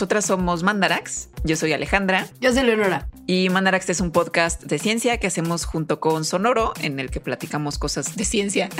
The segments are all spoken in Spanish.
nosotras somos Mandarax. Yo soy Alejandra. Yo soy Leonora. Y Mandarax es un podcast de ciencia que hacemos junto con Sonoro, en el que platicamos cosas de ciencia.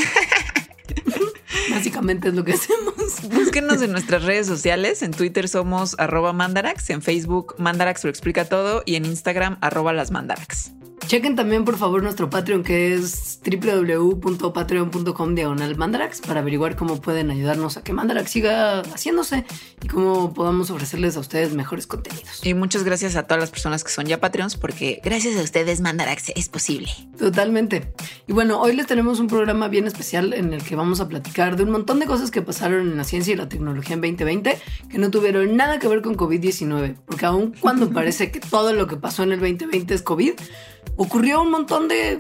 Básicamente es lo que hacemos. Búsquenos en nuestras redes sociales. En Twitter somos arroba mandarax, en Facebook Mandarax lo explica todo y en Instagram arroba las mandarax. Chequen también por favor nuestro Patreon que es www.patreon.com diagonal Mandarax para averiguar cómo pueden ayudarnos a que Mandarax siga haciéndose y cómo podamos ofrecerles a ustedes mejores contenidos. Y muchas gracias a todas las personas que son ya Patreons porque gracias a ustedes Mandarax es posible. Totalmente. Y bueno, hoy les tenemos un programa bien especial en el que vamos a platicar de un montón de cosas que pasaron en la ciencia y la tecnología en 2020 que no tuvieron nada que ver con COVID-19, porque aun cuando parece que todo lo que pasó en el 2020 es COVID, ocurrió un montón de,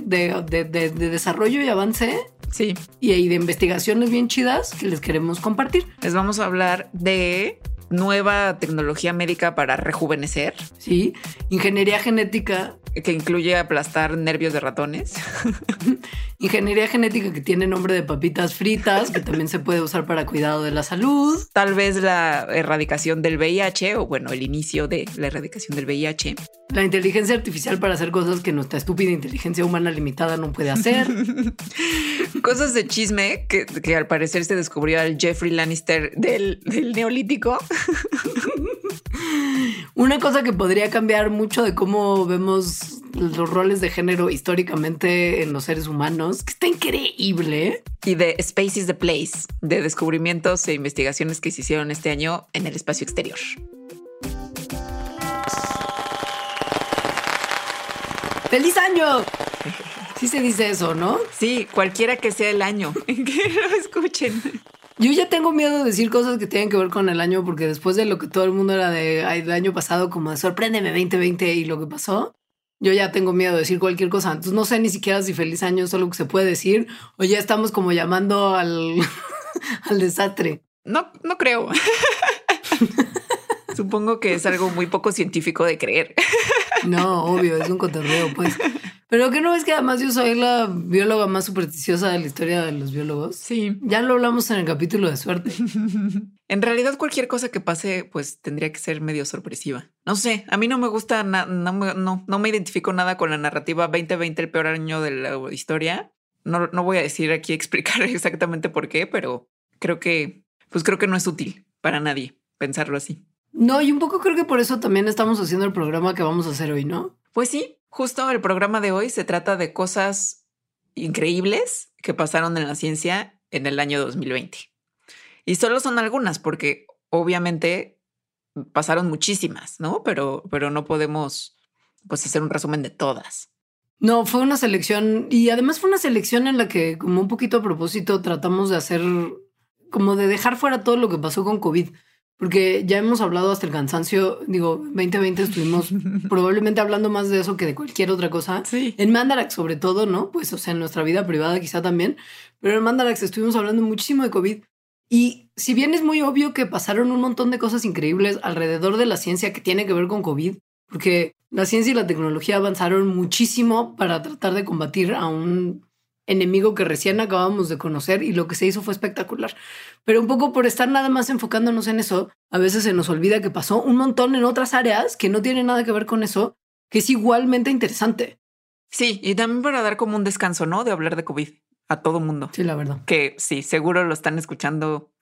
desarrollo y avance. Sí. Y, de investigaciones bien chidas que les queremos compartir. Les vamos a hablar de nueva tecnología médica para rejuvenecer. Sí, ingeniería genética. Que incluye aplastar nervios de ratones. ingeniería genética que tiene nombre de papitas fritas, que también se puede usar para cuidado de la salud. Tal vez la erradicación del VIH o bueno, el inicio de la erradicación del VIH. La inteligencia artificial para hacer cosas que nuestra estúpida inteligencia humana limitada no puede hacer. cosas de chisme que, que, al parecer se descubrió al Jeffrey Lannister del, del neolítico. Una cosa que podría cambiar mucho de cómo vemos los roles de género históricamente en los seres humanos, que está increíble. Y de Space is the Place, de descubrimientos e investigaciones que se hicieron este año en el espacio exterior. ¡Feliz año! Sí se dice eso, ¿no? Sí, cualquiera que sea el año. que lo escuchen. Yo ya tengo miedo de decir cosas que tienen que ver con el año, porque después de lo que todo el mundo era de el año pasado, como de sorpréndeme 2020 y lo que pasó, yo ya tengo miedo de decir cualquier cosa. Entonces no sé ni siquiera si feliz año es algo que se puede decir o ya estamos como llamando al, al desastre. No, no creo. Supongo que es algo muy poco científico de creer. No, obvio, es un cotorreo, pues. Pero que no es que además yo soy la bióloga más supersticiosa de la historia de los biólogos. Sí. Ya lo hablamos en el capítulo de suerte. en realidad, cualquier cosa que pase, pues tendría que ser medio sorpresiva. No sé, a mí no me gusta, no, no, no me identifico nada con la narrativa 2020, el peor año de la historia. No, no voy a decir aquí explicar exactamente por qué, pero creo que, pues creo que no es útil para nadie pensarlo así. No, y un poco creo que por eso también estamos haciendo el programa que vamos a hacer hoy, ¿no? Pues sí, Justo el programa de hoy se trata de cosas increíbles que pasaron en la ciencia en el año 2020. Y solo son algunas porque obviamente pasaron muchísimas, ¿no? Pero, pero no podemos pues hacer un resumen de todas. No, fue una selección y además fue una selección en la que como un poquito a propósito tratamos de hacer como de dejar fuera todo lo que pasó con COVID porque ya hemos hablado hasta el cansancio, digo, 2020 estuvimos probablemente hablando más de eso que de cualquier otra cosa. Sí. En Mandarax sobre todo, ¿no? Pues, o sea, en nuestra vida privada quizá también, pero en Mandarax estuvimos hablando muchísimo de COVID. Y si bien es muy obvio que pasaron un montón de cosas increíbles alrededor de la ciencia que tiene que ver con COVID, porque la ciencia y la tecnología avanzaron muchísimo para tratar de combatir a un enemigo que recién acabamos de conocer y lo que se hizo fue espectacular. Pero un poco por estar nada más enfocándonos en eso, a veces se nos olvida que pasó un montón en otras áreas que no tienen nada que ver con eso, que es igualmente interesante. Sí, y también para dar como un descanso, ¿no? De hablar de COVID a todo mundo. Sí, la verdad. Que sí, seguro lo están escuchando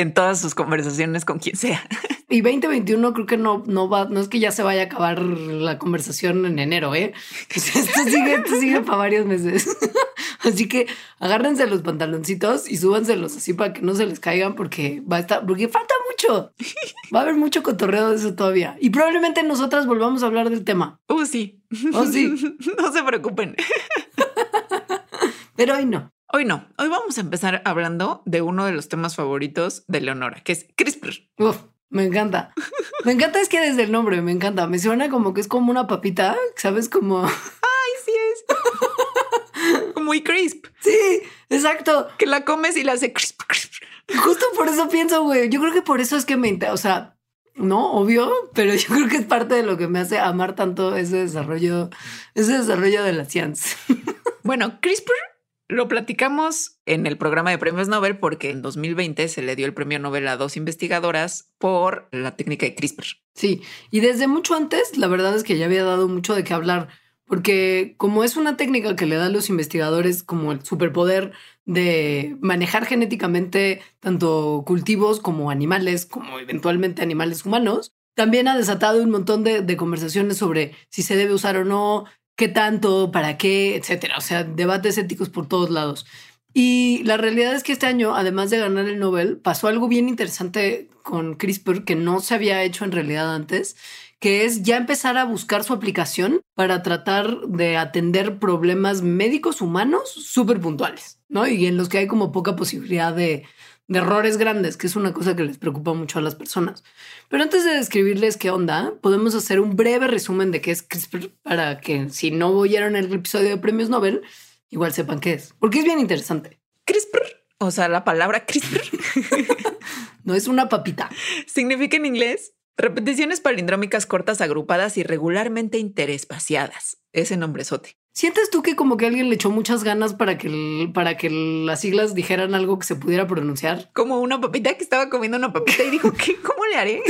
en todas sus conversaciones con quien sea. Y 2021 creo que no, no va, no es que ya se vaya a acabar la conversación en enero, ¿eh? Esto sigue, esto sigue para varios meses. Así que agárrense los pantaloncitos y súbanselos así para que no se les caigan porque va a estar, porque falta mucho. Va a haber mucho cotorreo de eso todavía. Y probablemente nosotras volvamos a hablar del tema. Oh, sí. Oh, sí. no se preocupen. Pero hoy no. Hoy no. Hoy vamos a empezar hablando de uno de los temas favoritos de Leonora, que es CRISPR. Uf. Me encanta. Me encanta es que desde el nombre me encanta. Me suena como que es como una papita, ¿sabes? Como. Ay, sí es. Muy crisp. Sí, exacto. Que la comes y la hace crisp, crisp. Justo por eso pienso, güey. Yo creo que por eso es que me. O sea, no, obvio, pero yo creo que es parte de lo que me hace amar tanto ese desarrollo, ese desarrollo de la ciencia. Bueno, CRISPR Lo platicamos en el programa de premios Nobel porque en 2020 se le dio el premio Nobel a dos investigadoras por la técnica de CRISPR. Sí, y desde mucho antes, la verdad es que ya había dado mucho de qué hablar, porque como es una técnica que le da a los investigadores como el superpoder de manejar genéticamente tanto cultivos como animales, como eventualmente animales humanos, también ha desatado un montón de, de conversaciones sobre si se debe usar o no, qué tanto, para qué, etcétera. O sea, debates éticos por todos lados. Y la realidad es que este año, además de ganar el Nobel, pasó algo bien interesante con CRISPR que no se había hecho en realidad antes, que es ya empezar a buscar su aplicación para tratar de atender problemas médicos humanos súper puntuales, ¿no? Y en los que hay como poca posibilidad de, de errores grandes, que es una cosa que les preocupa mucho a las personas. Pero antes de describirles qué onda, podemos hacer un breve resumen de qué es CRISPR para que si no oyeron el episodio de premios Nobel, igual sepan qué es, porque es bien interesante. CRISPR, o sea, la palabra CRISPR, no es una papita. significa en inglés repeticiones palindrómicas cortas agrupadas y regularmente interespaciadas. Ese nombrezote. ¿Sientes tú que como que alguien le echó muchas ganas para que, el- para que las siglas dijeran algo que se pudiera pronunciar? Como una papita que estaba comiendo una papita y dijo, ¿qué? ¿Cómo le haré?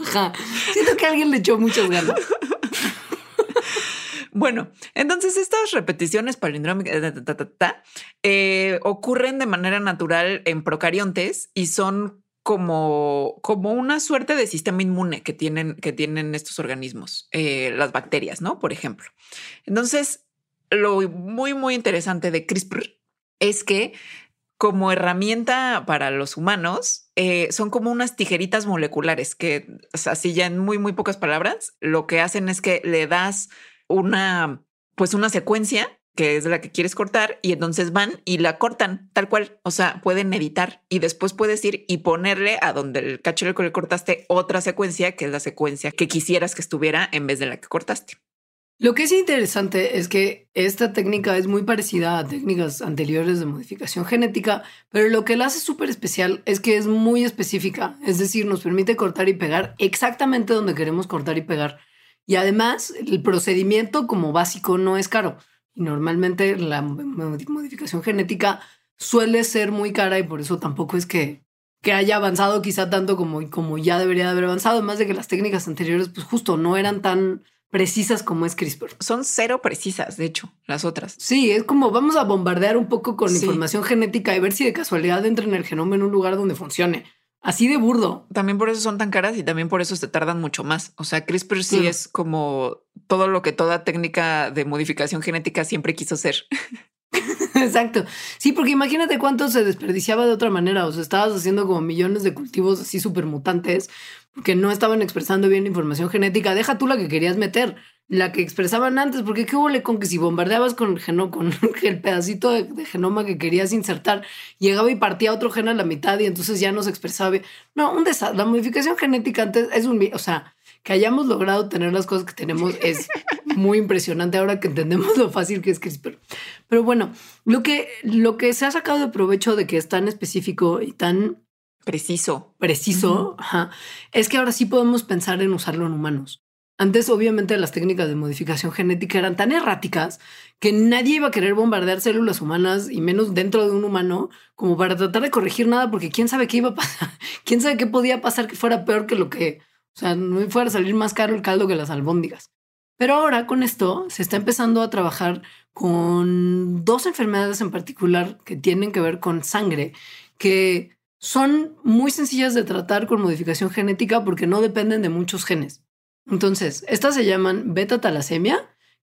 Ajá. Siento que alguien le echó muchas ganas. Bueno, entonces estas repeticiones palindrómicas ta, ta, ta, ta, ta, eh, ocurren de manera natural en procariontes y son como, como una suerte de sistema inmune que tienen, que tienen estos organismos, eh, las bacterias, ¿no? Por ejemplo. Entonces, lo muy, muy interesante de CRISPR es que como herramienta para los humanos, eh, son como unas tijeritas moleculares que, así ya en muy, muy pocas palabras, lo que hacen es que le das una, pues una secuencia que es la que quieres cortar y entonces van y la cortan tal cual. O sea, pueden editar y después puedes ir y ponerle a donde el cacho que le cortaste otra secuencia, que es la secuencia que quisieras que estuviera en vez de la que cortaste. Lo que es interesante es que esta técnica es muy parecida a técnicas anteriores de modificación genética, pero lo que la hace súper especial es que es muy específica, es decir, nos permite cortar y pegar exactamente donde queremos cortar y pegar. Y además, el procedimiento como básico no es caro. Y normalmente la mod- modificación genética suele ser muy cara y por eso tampoco es que, que haya avanzado quizá tanto como, como ya debería de haber avanzado, más de que las técnicas anteriores pues justo no eran tan precisas como es CRISPR. Son cero precisas, de hecho, las otras. Sí, es como vamos a bombardear un poco con Sí. información genética y ver si de casualidad entra en el genoma en un lugar donde funcione. Así de burdo. También por eso son tan caras y también por eso se tardan mucho más. O sea, CRISPR sí es como todo lo que toda técnica de modificación genética siempre quiso ser. Exacto. Sí, porque imagínate cuánto se desperdiciaba de otra manera. O sea, estabas haciendo como millones de cultivos así súper mutantes que no estaban expresando bien la información genética. Deja tú la que querías meter, la que expresaban antes, porque qué huele con que si bombardeabas con el geno, con el pedacito de, de genoma que querías insertar, llegaba y partía otro gen a la mitad y entonces ya no se expresaba. bien. No, un desastre. La modificación genética antes es un, o sea, que hayamos logrado tener las cosas que tenemos es muy impresionante ahora que entendemos lo fácil que es CRISPR. Pero bueno, lo que, lo que se ha sacado de provecho de que es tan específico y tan Preciso. preciso, ajá, es que ahora sí podemos pensar en usarlo en humanos. Antes, obviamente, las técnicas de modificación genética eran tan erráticas que nadie iba a querer bombardear células humanas y menos dentro de un humano como para tratar de corregir nada, porque quién sabe qué iba a pasar, quién sabe qué podía pasar que fuera peor que lo que, o sea, no fuera a salir más caro el caldo que las albóndigas. Pero ahora con esto se está empezando a trabajar con dos enfermedades en particular que tienen que ver con sangre, que son muy sencillas de tratar con modificación genética porque no dependen de muchos genes. Entonces, estas se llaman beta talasemia,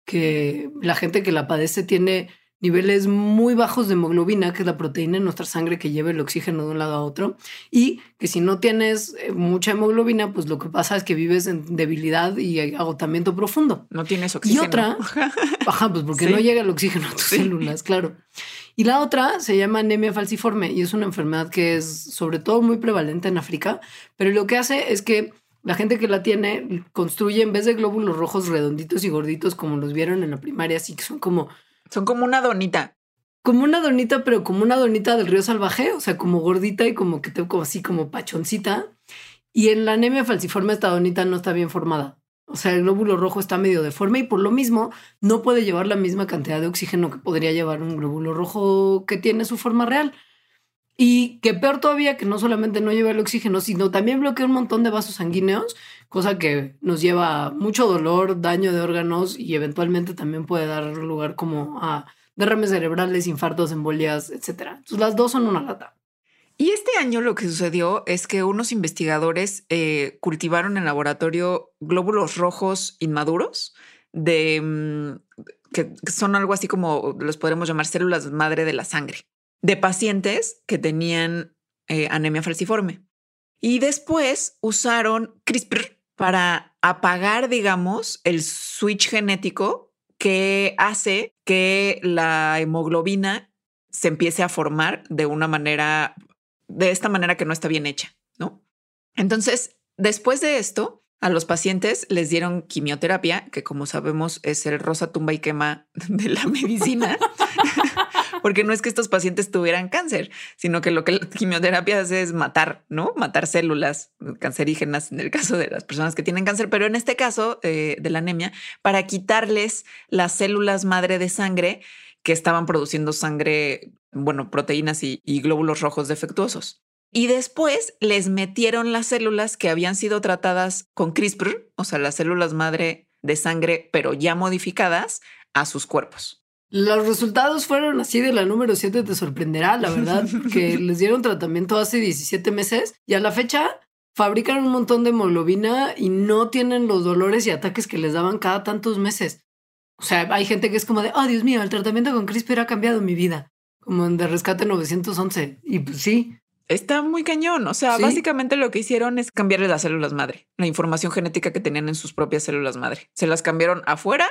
que la gente que la padece tiene niveles muy bajos de hemoglobina, que es la proteína en nuestra sangre que lleva el oxígeno de un lado a otro, y que si no tienes eh, mucha hemoglobina, pues lo que pasa es que vives en debilidad y agotamiento profundo. No tienes oxígeno. otra- Ajá, pues porque Sí. no llega el oxígeno a tus Sí. células, claro. Y la otra se llama anemia falciforme y es una enfermedad que es sobre todo muy prevalente en África, pero lo que hace es que la gente que la tiene construye en vez de glóbulos rojos redonditos y gorditos como los vieron en la primaria, así que son como Son como una donita. como una donita, pero como una donita del río salvaje, o sea, como gordita y como que te como así como pachoncita. Y en la anemia falciforme esta donita no está bien formada. O sea, el glóbulo rojo está medio deforme y por lo mismo no puede llevar la misma cantidad de oxígeno que podría llevar un glóbulo rojo que tiene su forma real. Y que peor todavía que no solamente no lleva el oxígeno, sino también bloquea un montón de vasos sanguíneos, cosa que nos lleva a mucho dolor, daño de órganos y eventualmente también puede dar lugar como a derrames cerebrales, infartos, embolias, etc. Entonces las dos son una lata. Y este año lo que sucedió es que unos investigadores eh, cultivaron en laboratorio glóbulos rojos inmaduros de mm, que son algo así como los podremos llamar células madre de la sangre de pacientes que tenían eh, anemia falciforme. Y después usaron CRISPR para apagar, digamos, el switch genético que hace que la hemoglobina se empiece a formar de una manera, de esta manera que no está bien hecha, ¿no? Entonces, después de esto, a los pacientes les dieron quimioterapia, que como sabemos es el rosa tumba y quema de la medicina. porque no es que estos pacientes tuvieran cáncer, sino que lo que la quimioterapia hace es matar, ¿no? Matar células cancerígenas en el caso de las personas que tienen cáncer, pero en este caso eh, de la anemia, para quitarles las células madre de sangre que estaban produciendo sangre, bueno, proteínas y, y glóbulos rojos defectuosos. Y después les metieron las células que habían sido tratadas con CRISPR, o sea, las células madre de sangre, pero ya modificadas, a sus cuerpos. Los resultados fueron así de la número 7, te sorprenderá, la verdad, porque les dieron tratamiento hace 17 meses y a la fecha fabrican un montón de hemoglobina y no tienen los dolores y ataques que les daban cada tantos meses. O sea, hay gente que es como de, oh Dios mío, el tratamiento con CRISPR ha cambiado mi vida, como en de rescate 911. Y pues sí. Está muy cañón. O sea, básicamente lo que hicieron es cambiarle las células madre, la información genética que tenían en sus propias células madre. Se las cambiaron afuera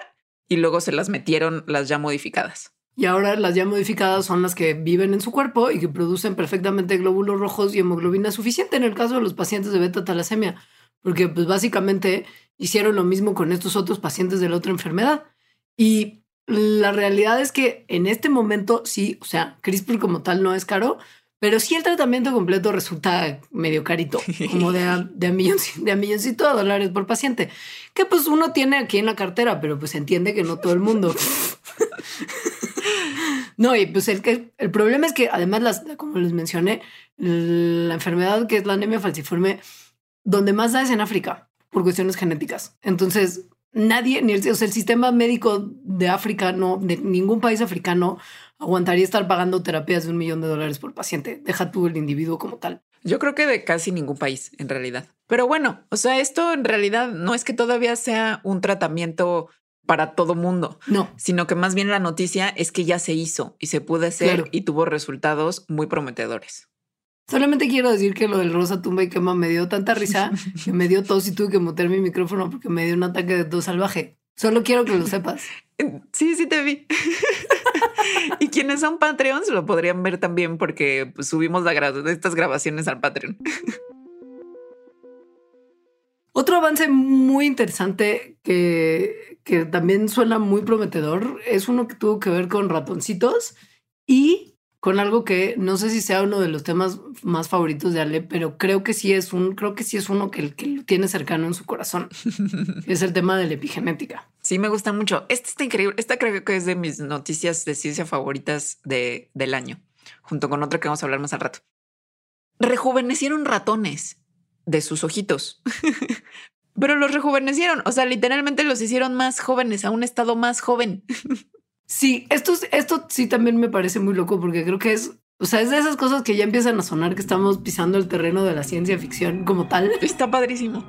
y luego se las metieron las ya modificadas. Y ahora las ya modificadas son las que viven en su cuerpo y que producen perfectamente glóbulos rojos y hemoglobina suficiente en el caso de los pacientes de beta talasemia, porque pues básicamente hicieron lo mismo con estos otros pacientes de la otra enfermedad. Y la realidad es que en este momento sí, o sea, CRISPR como tal no es caro, pero sí el tratamiento completo resulta medio carito, como de a, de, de a milloncito de dólares por paciente, que pues uno tiene aquí en la cartera, pero pues entiende que no todo el mundo. no, y pues el, que, el problema es que además, las, como les mencioné, la enfermedad que es la anemia falciforme, donde más da es en África, por cuestiones genéticas. Entonces, nadie, ni el, o sea, el sistema médico de África, no, de ningún país africano aguantaría estar pagando terapias de un millón de dólares por paciente. Deja tú el individuo como tal. Yo creo que de casi ningún país, en realidad. Pero bueno, o sea, esto en realidad no es que todavía sea un tratamiento para todo mundo. No. Sino que más bien la noticia es que ya se hizo y se pudo hacer y tuvo resultados muy prometedores. Solamente quiero decir que lo del rosa tumba y quema me dio tanta risa que me dio tos y tuve que mutear mi micrófono porque me dio un ataque de tos salvaje. Solo quiero que lo sepas. Sí, sí te vi. y quienes son Patreons lo podrían ver también porque pues, subimos estas grabaciones al Patreon. Otro avance muy interesante que, que también suena muy prometedor es uno que tuvo que ver con ratoncitos y con algo que no sé si sea uno de los temas más favoritos de Ale, pero creo que sí es un, creo que sí es uno que, que lo tiene cercano en su corazón. es el tema de la epigenética. Sí, me gusta mucho. Este está increíble. Esta creo que es de mis noticias de ciencia favoritas de, del año, junto con otra que vamos a hablar más al rato. Rejuvenecieron ratones de sus ojitos. Pero los rejuvenecieron, o sea, literalmente los hicieron más jóvenes, a un estado más joven. Sí, esto, esto sí también me parece muy loco porque creo que es, o sea, es de esas cosas que ya empiezan a sonar que estamos pisando el terreno de la ciencia ficción como tal. Está padrísimo.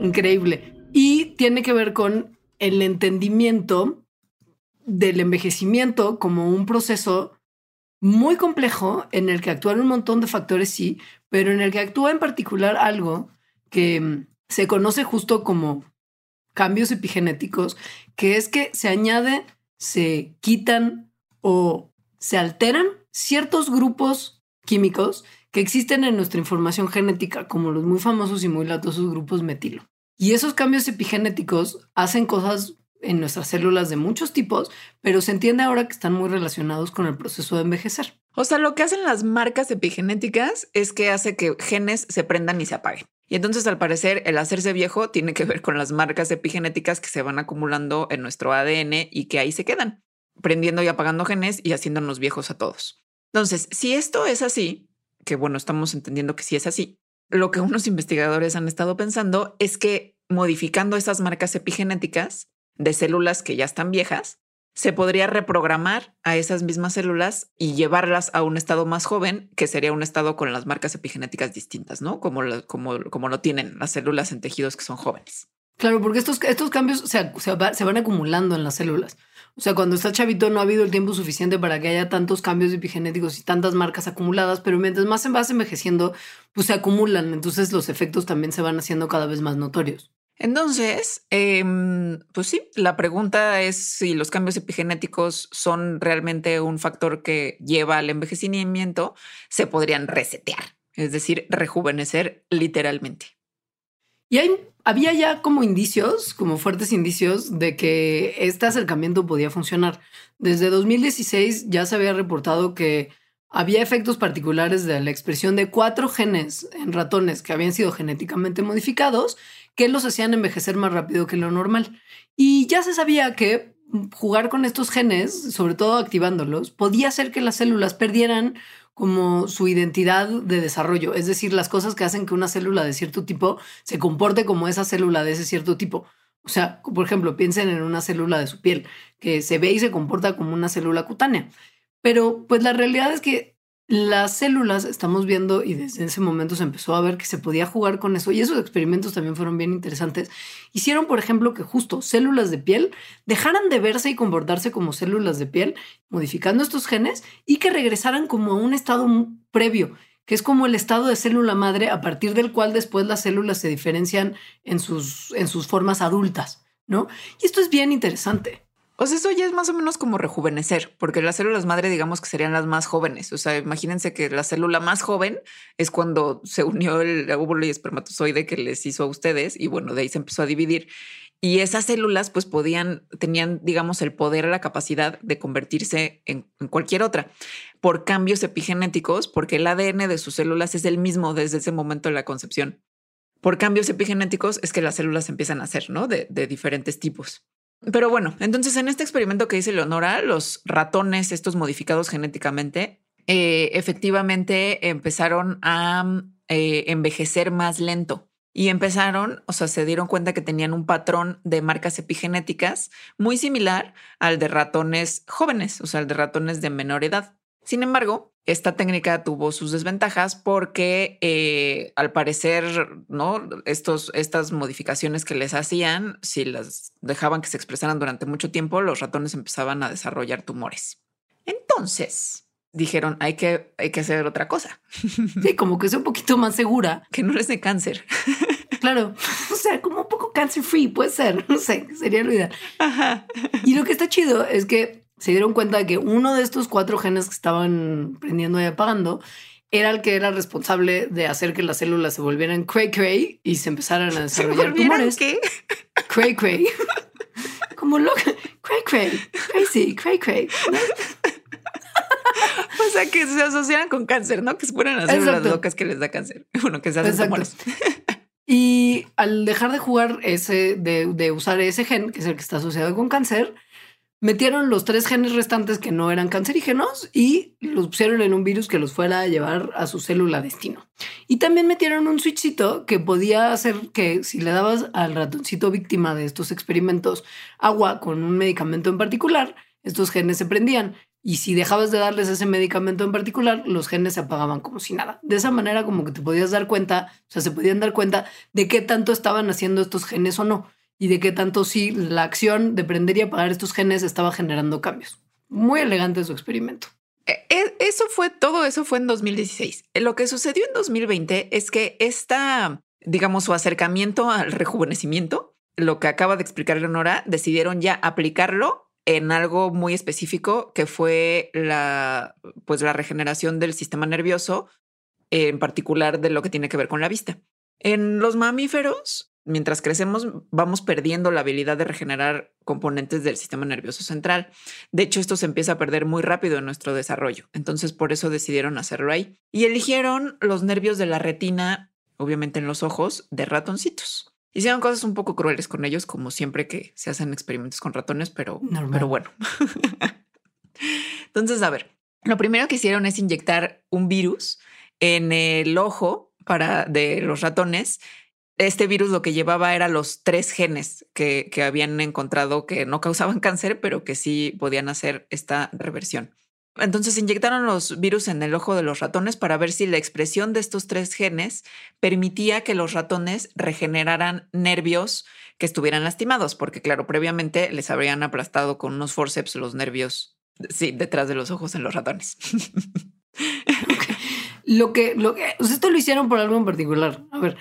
Increíble. Y tiene que ver con el entendimiento del envejecimiento como un proceso muy complejo en el que actúan un montón de factores, sí, pero en el que actúa en particular algo que mm, se conoce justo como cambios epigenéticos, que es que se añade se quitan o se alteran ciertos grupos químicos que existen en nuestra información genética, como los muy famosos y muy latosos grupos metilo. Y esos cambios epigenéticos hacen cosas en nuestras células de muchos tipos, pero se entiende ahora que están muy relacionados con el proceso de envejecer. O sea, lo que hacen las marcas epigenéticas es que hace que genes se prendan y se apaguen. Y entonces, al parecer, el hacerse viejo tiene que ver con las marcas epigenéticas que se van acumulando en nuestro ADN y que ahí se quedan, prendiendo y apagando genes y haciéndonos viejos a todos. Entonces, si esto es así, que bueno, estamos entendiendo que sí es así, lo que unos investigadores han estado pensando es que modificando esas marcas epigenéticas de células que ya están viejas, se podría reprogramar a esas mismas células y llevarlas a un estado más joven, que sería un estado con las marcas epigenéticas distintas, ¿no? Como lo, como, como lo tienen las células en tejidos que son jóvenes. Claro, porque estos, estos cambios se, se, van acumulando en las células. O sea, cuando está chavito no ha habido el tiempo suficiente para que haya tantos cambios epigenéticos y tantas marcas acumuladas, pero mientras más se vas envejeciendo, pues se acumulan. Entonces los efectos también se van haciendo cada vez más notorios. Entonces, em, pues sí, la pregunta es si los cambios epigenéticos son realmente un factor que lleva al envejecimiento, se podrían resetear, es decir, rejuvenecer literalmente. Y había ya como indicios, como fuertes indicios de que este acercamiento podía funcionar. Desde 2016 ya se había reportado que había efectos particulares de la expresión de cuatro genes en ratones que habían sido genéticamente modificados que los hacían envejecer más rápido que lo normal. Y ya se sabía que jugar con estos genes, sobre todo activándolos, podía hacer que las células perdieran como su identidad de desarrollo, es decir, las cosas que hacen que una célula de cierto tipo se comporte como esa célula de ese cierto tipo. O sea, por ejemplo, piensen en una célula de su piel, que se ve y se comporta como una célula cutánea. Pero pues la realidad es que las células estamos viendo y desde ese momento se empezó a ver que se podía jugar con eso y esos experimentos también fueron bien interesantes. Hicieron, por ejemplo, que justo células de piel dejaran de verse y comportarse como células de piel, modificando estos genes y que regresaran como a un estado previo, que es como el estado de célula madre a partir del cual después las células se diferencian en sus, en sus formas adultas, ¿no? Y esto es bien interesante. O sea, eso ya es más o menos como rejuvenecer, porque las células madre, digamos que serían las más jóvenes. O sea, imagínense que la célula más joven es cuando se unió el óvulo y espermatozoide que les hizo a ustedes y bueno, de ahí se empezó a dividir. Y esas células pues podían, tenían, digamos, el poder, la capacidad de convertirse en, cualquier otra por cambios epigenéticos, porque el ADN de sus células es el mismo desde ese momento de la concepción. Por cambios epigenéticos es que las células empiezan a ser, ¿no? De diferentes tipos. Pero bueno, entonces en este experimento que dice Leonora, los ratones, estos modificados genéticamente, eh, efectivamente empezaron a eh, envejecer más lento y empezaron, o sea, se dieron cuenta que tenían un patrón de marcas epigenéticas muy similar al de ratones jóvenes, o sea, al de ratones de menor edad. Sin embargo, esta técnica tuvo sus desventajas porque eh, al parecer, ¿no? Estos, estas modificaciones que les hacían, si las dejaban que se expresaran durante mucho tiempo, los ratones empezaban a desarrollar tumores. Entonces, dijeron, hay que, hay que hacer otra cosa. Sí, como que sea un poquito más segura. Que no les dé cáncer. Claro, o sea, como un poco cancer free, puede ser, no sé, sería lo ideal. Y lo que está chido es que se dieron cuenta de que uno de estos cuatro genes que estaban prendiendo y apagando era el que era responsable de hacer que las células se volvieran cray cray y se empezaran a desarrollar tumores. ¿Qué? Cray cray. Como loca. Cray cray. Crazy. Cray cray. O sea, que se asociaran con cáncer, ¿no? Que se a hacer las locas que les da cáncer. Bueno, que se hacen tumores. Y al dejar de jugar ese, de, de usar ese gen, que es el que está asociado con cáncer, metieron los tres genes restantes que no eran cancerígenos y los pusieron en un virus que los fuera a llevar a su célula destino. Y también metieron un switchito que podía hacer que si le dabas al ratoncito víctima de estos experimentos agua con un medicamento en particular, estos genes se prendían. Y si dejabas de darles ese medicamento en particular, los genes se apagaban como si nada. De esa manera como que te podías dar cuenta, o sea, se podían dar cuenta de qué tanto estaban haciendo estos genes o no y de qué tanto sí la acción de prender y apagar estos genes estaba generando cambios. Muy elegante su experimento. E, e, eso fue, todo eso fue en 2016. Lo que sucedió en 2020 es que esta, digamos, su acercamiento al rejuvenecimiento, lo que acaba de explicar Leonora, decidieron ya aplicarlo en algo muy específico que fue la, pues la regeneración del sistema nervioso, en particular de lo que tiene que ver con la vista. En los mamíferos, mientras crecemos vamos perdiendo la habilidad de regenerar componentes del sistema nervioso central. De hecho, esto se empieza a perder muy rápido en nuestro desarrollo. Entonces, por eso decidieron hacerlo ahí. Y eligieron los nervios de la retina obviamente en los ojos, de ratoncitos. Hicieron cosas un poco crueles con ellos, como siempre que se hacen experimentos con ratones, pero, pero bueno. Entonces, a ver, lo primero que hicieron es inyectar un virus en el ojo para de los ratones. Este virus lo que llevaba era los tres genes que, que habían encontrado que no causaban cáncer, pero que sí podían hacer esta reversión. Entonces inyectaron los virus en el ojo de los ratones para ver si la expresión de estos tres genes permitía que los ratones regeneraran nervios que estuvieran lastimados, porque claro, previamente les habrían aplastado con unos forceps los nervios, sí, detrás de los ojos en los ratones. Lo que, lo que, esto lo hicieron por algo en particular. A ver,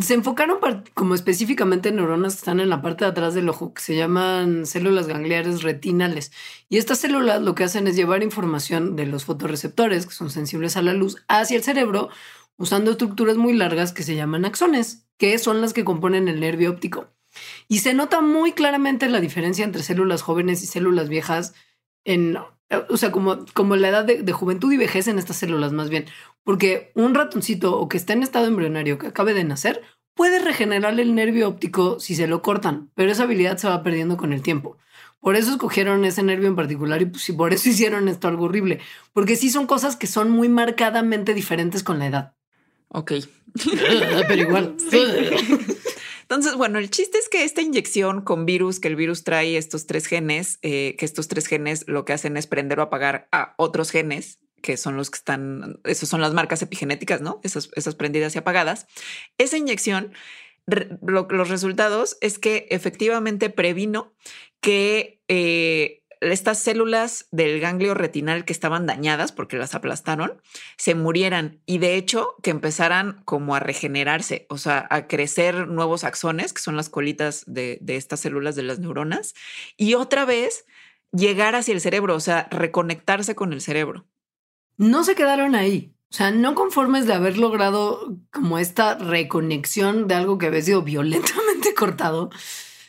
se enfocaron como específicamente en neuronas que están en la parte de atrás del ojo, que se llaman células gangliares retinales. Y estas células lo que hacen es llevar información de los fotorreceptores, que son sensibles a la luz, hacia el cerebro, usando estructuras muy largas que se llaman axones, que son las que componen el nervio óptico. Y se nota muy claramente la diferencia entre células jóvenes y células viejas en, o sea, como, como la edad de, de, juventud y vejez en estas células más bien. Porque un ratoncito o que está en estado embrionario que acabe de nacer puede regenerar el nervio óptico si se lo cortan, pero esa habilidad se va perdiendo con el tiempo. Por eso escogieron ese nervio en particular y pues, por eso hicieron esto algo horrible. Porque sí son cosas que son muy marcadamente diferentes con la edad. Ok. pero igual. Entonces, bueno, el chiste es que esta inyección con virus, que el virus trae estos tres genes, eh, que estos tres genes lo que hacen es prender o apagar a otros genes que son los que están, esas son las marcas epigenéticas, ¿no? Esas, esas prendidas y apagadas. Esa inyección, los resultados es que efectivamente previno que eh, estas células del ganglio retinal que estaban dañadas porque las aplastaron, se murieran y de hecho que empezaran como a regenerarse, o sea, a crecer nuevos axones, que son las colitas de, estas células de las neuronas, y otra vez llegar hacia el cerebro, o sea, reconectarse con el cerebro no se quedaron ahí. O sea, no conformes de haber logrado como esta reconexión de algo que había sido violentamente cortado,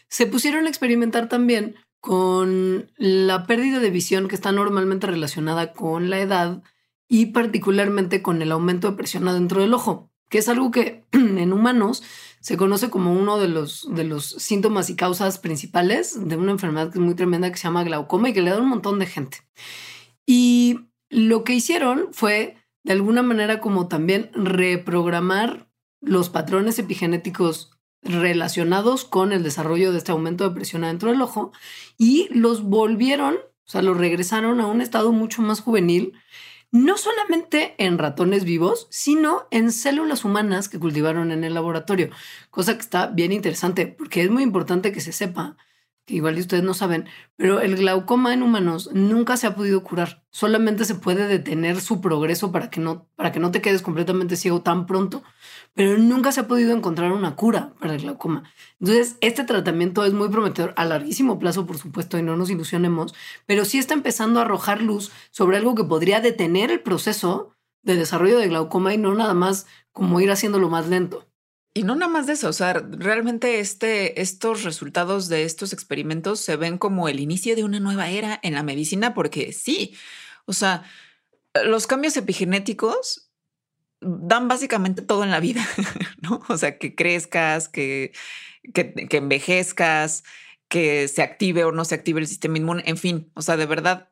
se pusieron a experimentar también con la pérdida de visión que está normalmente relacionada con la edad y particularmente con el aumento de presión adentro del ojo, que es algo que en humanos se conoce como uno de los, de los síntomas y causas principales de una enfermedad que es muy tremenda que se llama glaucoma y que le da a un montón de gente. Y lo que hicieron fue, de alguna manera, como también reprogramar los patrones epigenéticos relacionados con el desarrollo de este aumento de presión adentro del ojo y los volvieron, o sea, los regresaron a un estado mucho más juvenil, no solamente en ratones vivos, sino en células humanas que cultivaron en el laboratorio, cosa que está bien interesante porque es muy importante que se sepa que igual ustedes no saben, pero el glaucoma en humanos nunca se ha podido curar. Solamente se puede detener su progreso para que no, para que no te quedes completamente ciego tan pronto, pero nunca se ha podido encontrar una cura para el glaucoma. Entonces, este tratamiento es muy prometedor a larguísimo plazo, por supuesto, y no nos ilusionemos, pero sí está empezando a arrojar luz sobre algo que podría detener el proceso de desarrollo de glaucoma y no nada más como ir haciéndolo más lento. Y no nada más de eso, o sea, realmente este, estos resultados de estos experimentos se ven como el inicio de una nueva era en la medicina, porque sí, o sea, los cambios epigenéticos dan básicamente todo en la vida, ¿no? O sea, que crezcas, que, que, que envejezcas, que se active o no se active el sistema inmune, en fin, o sea, de verdad,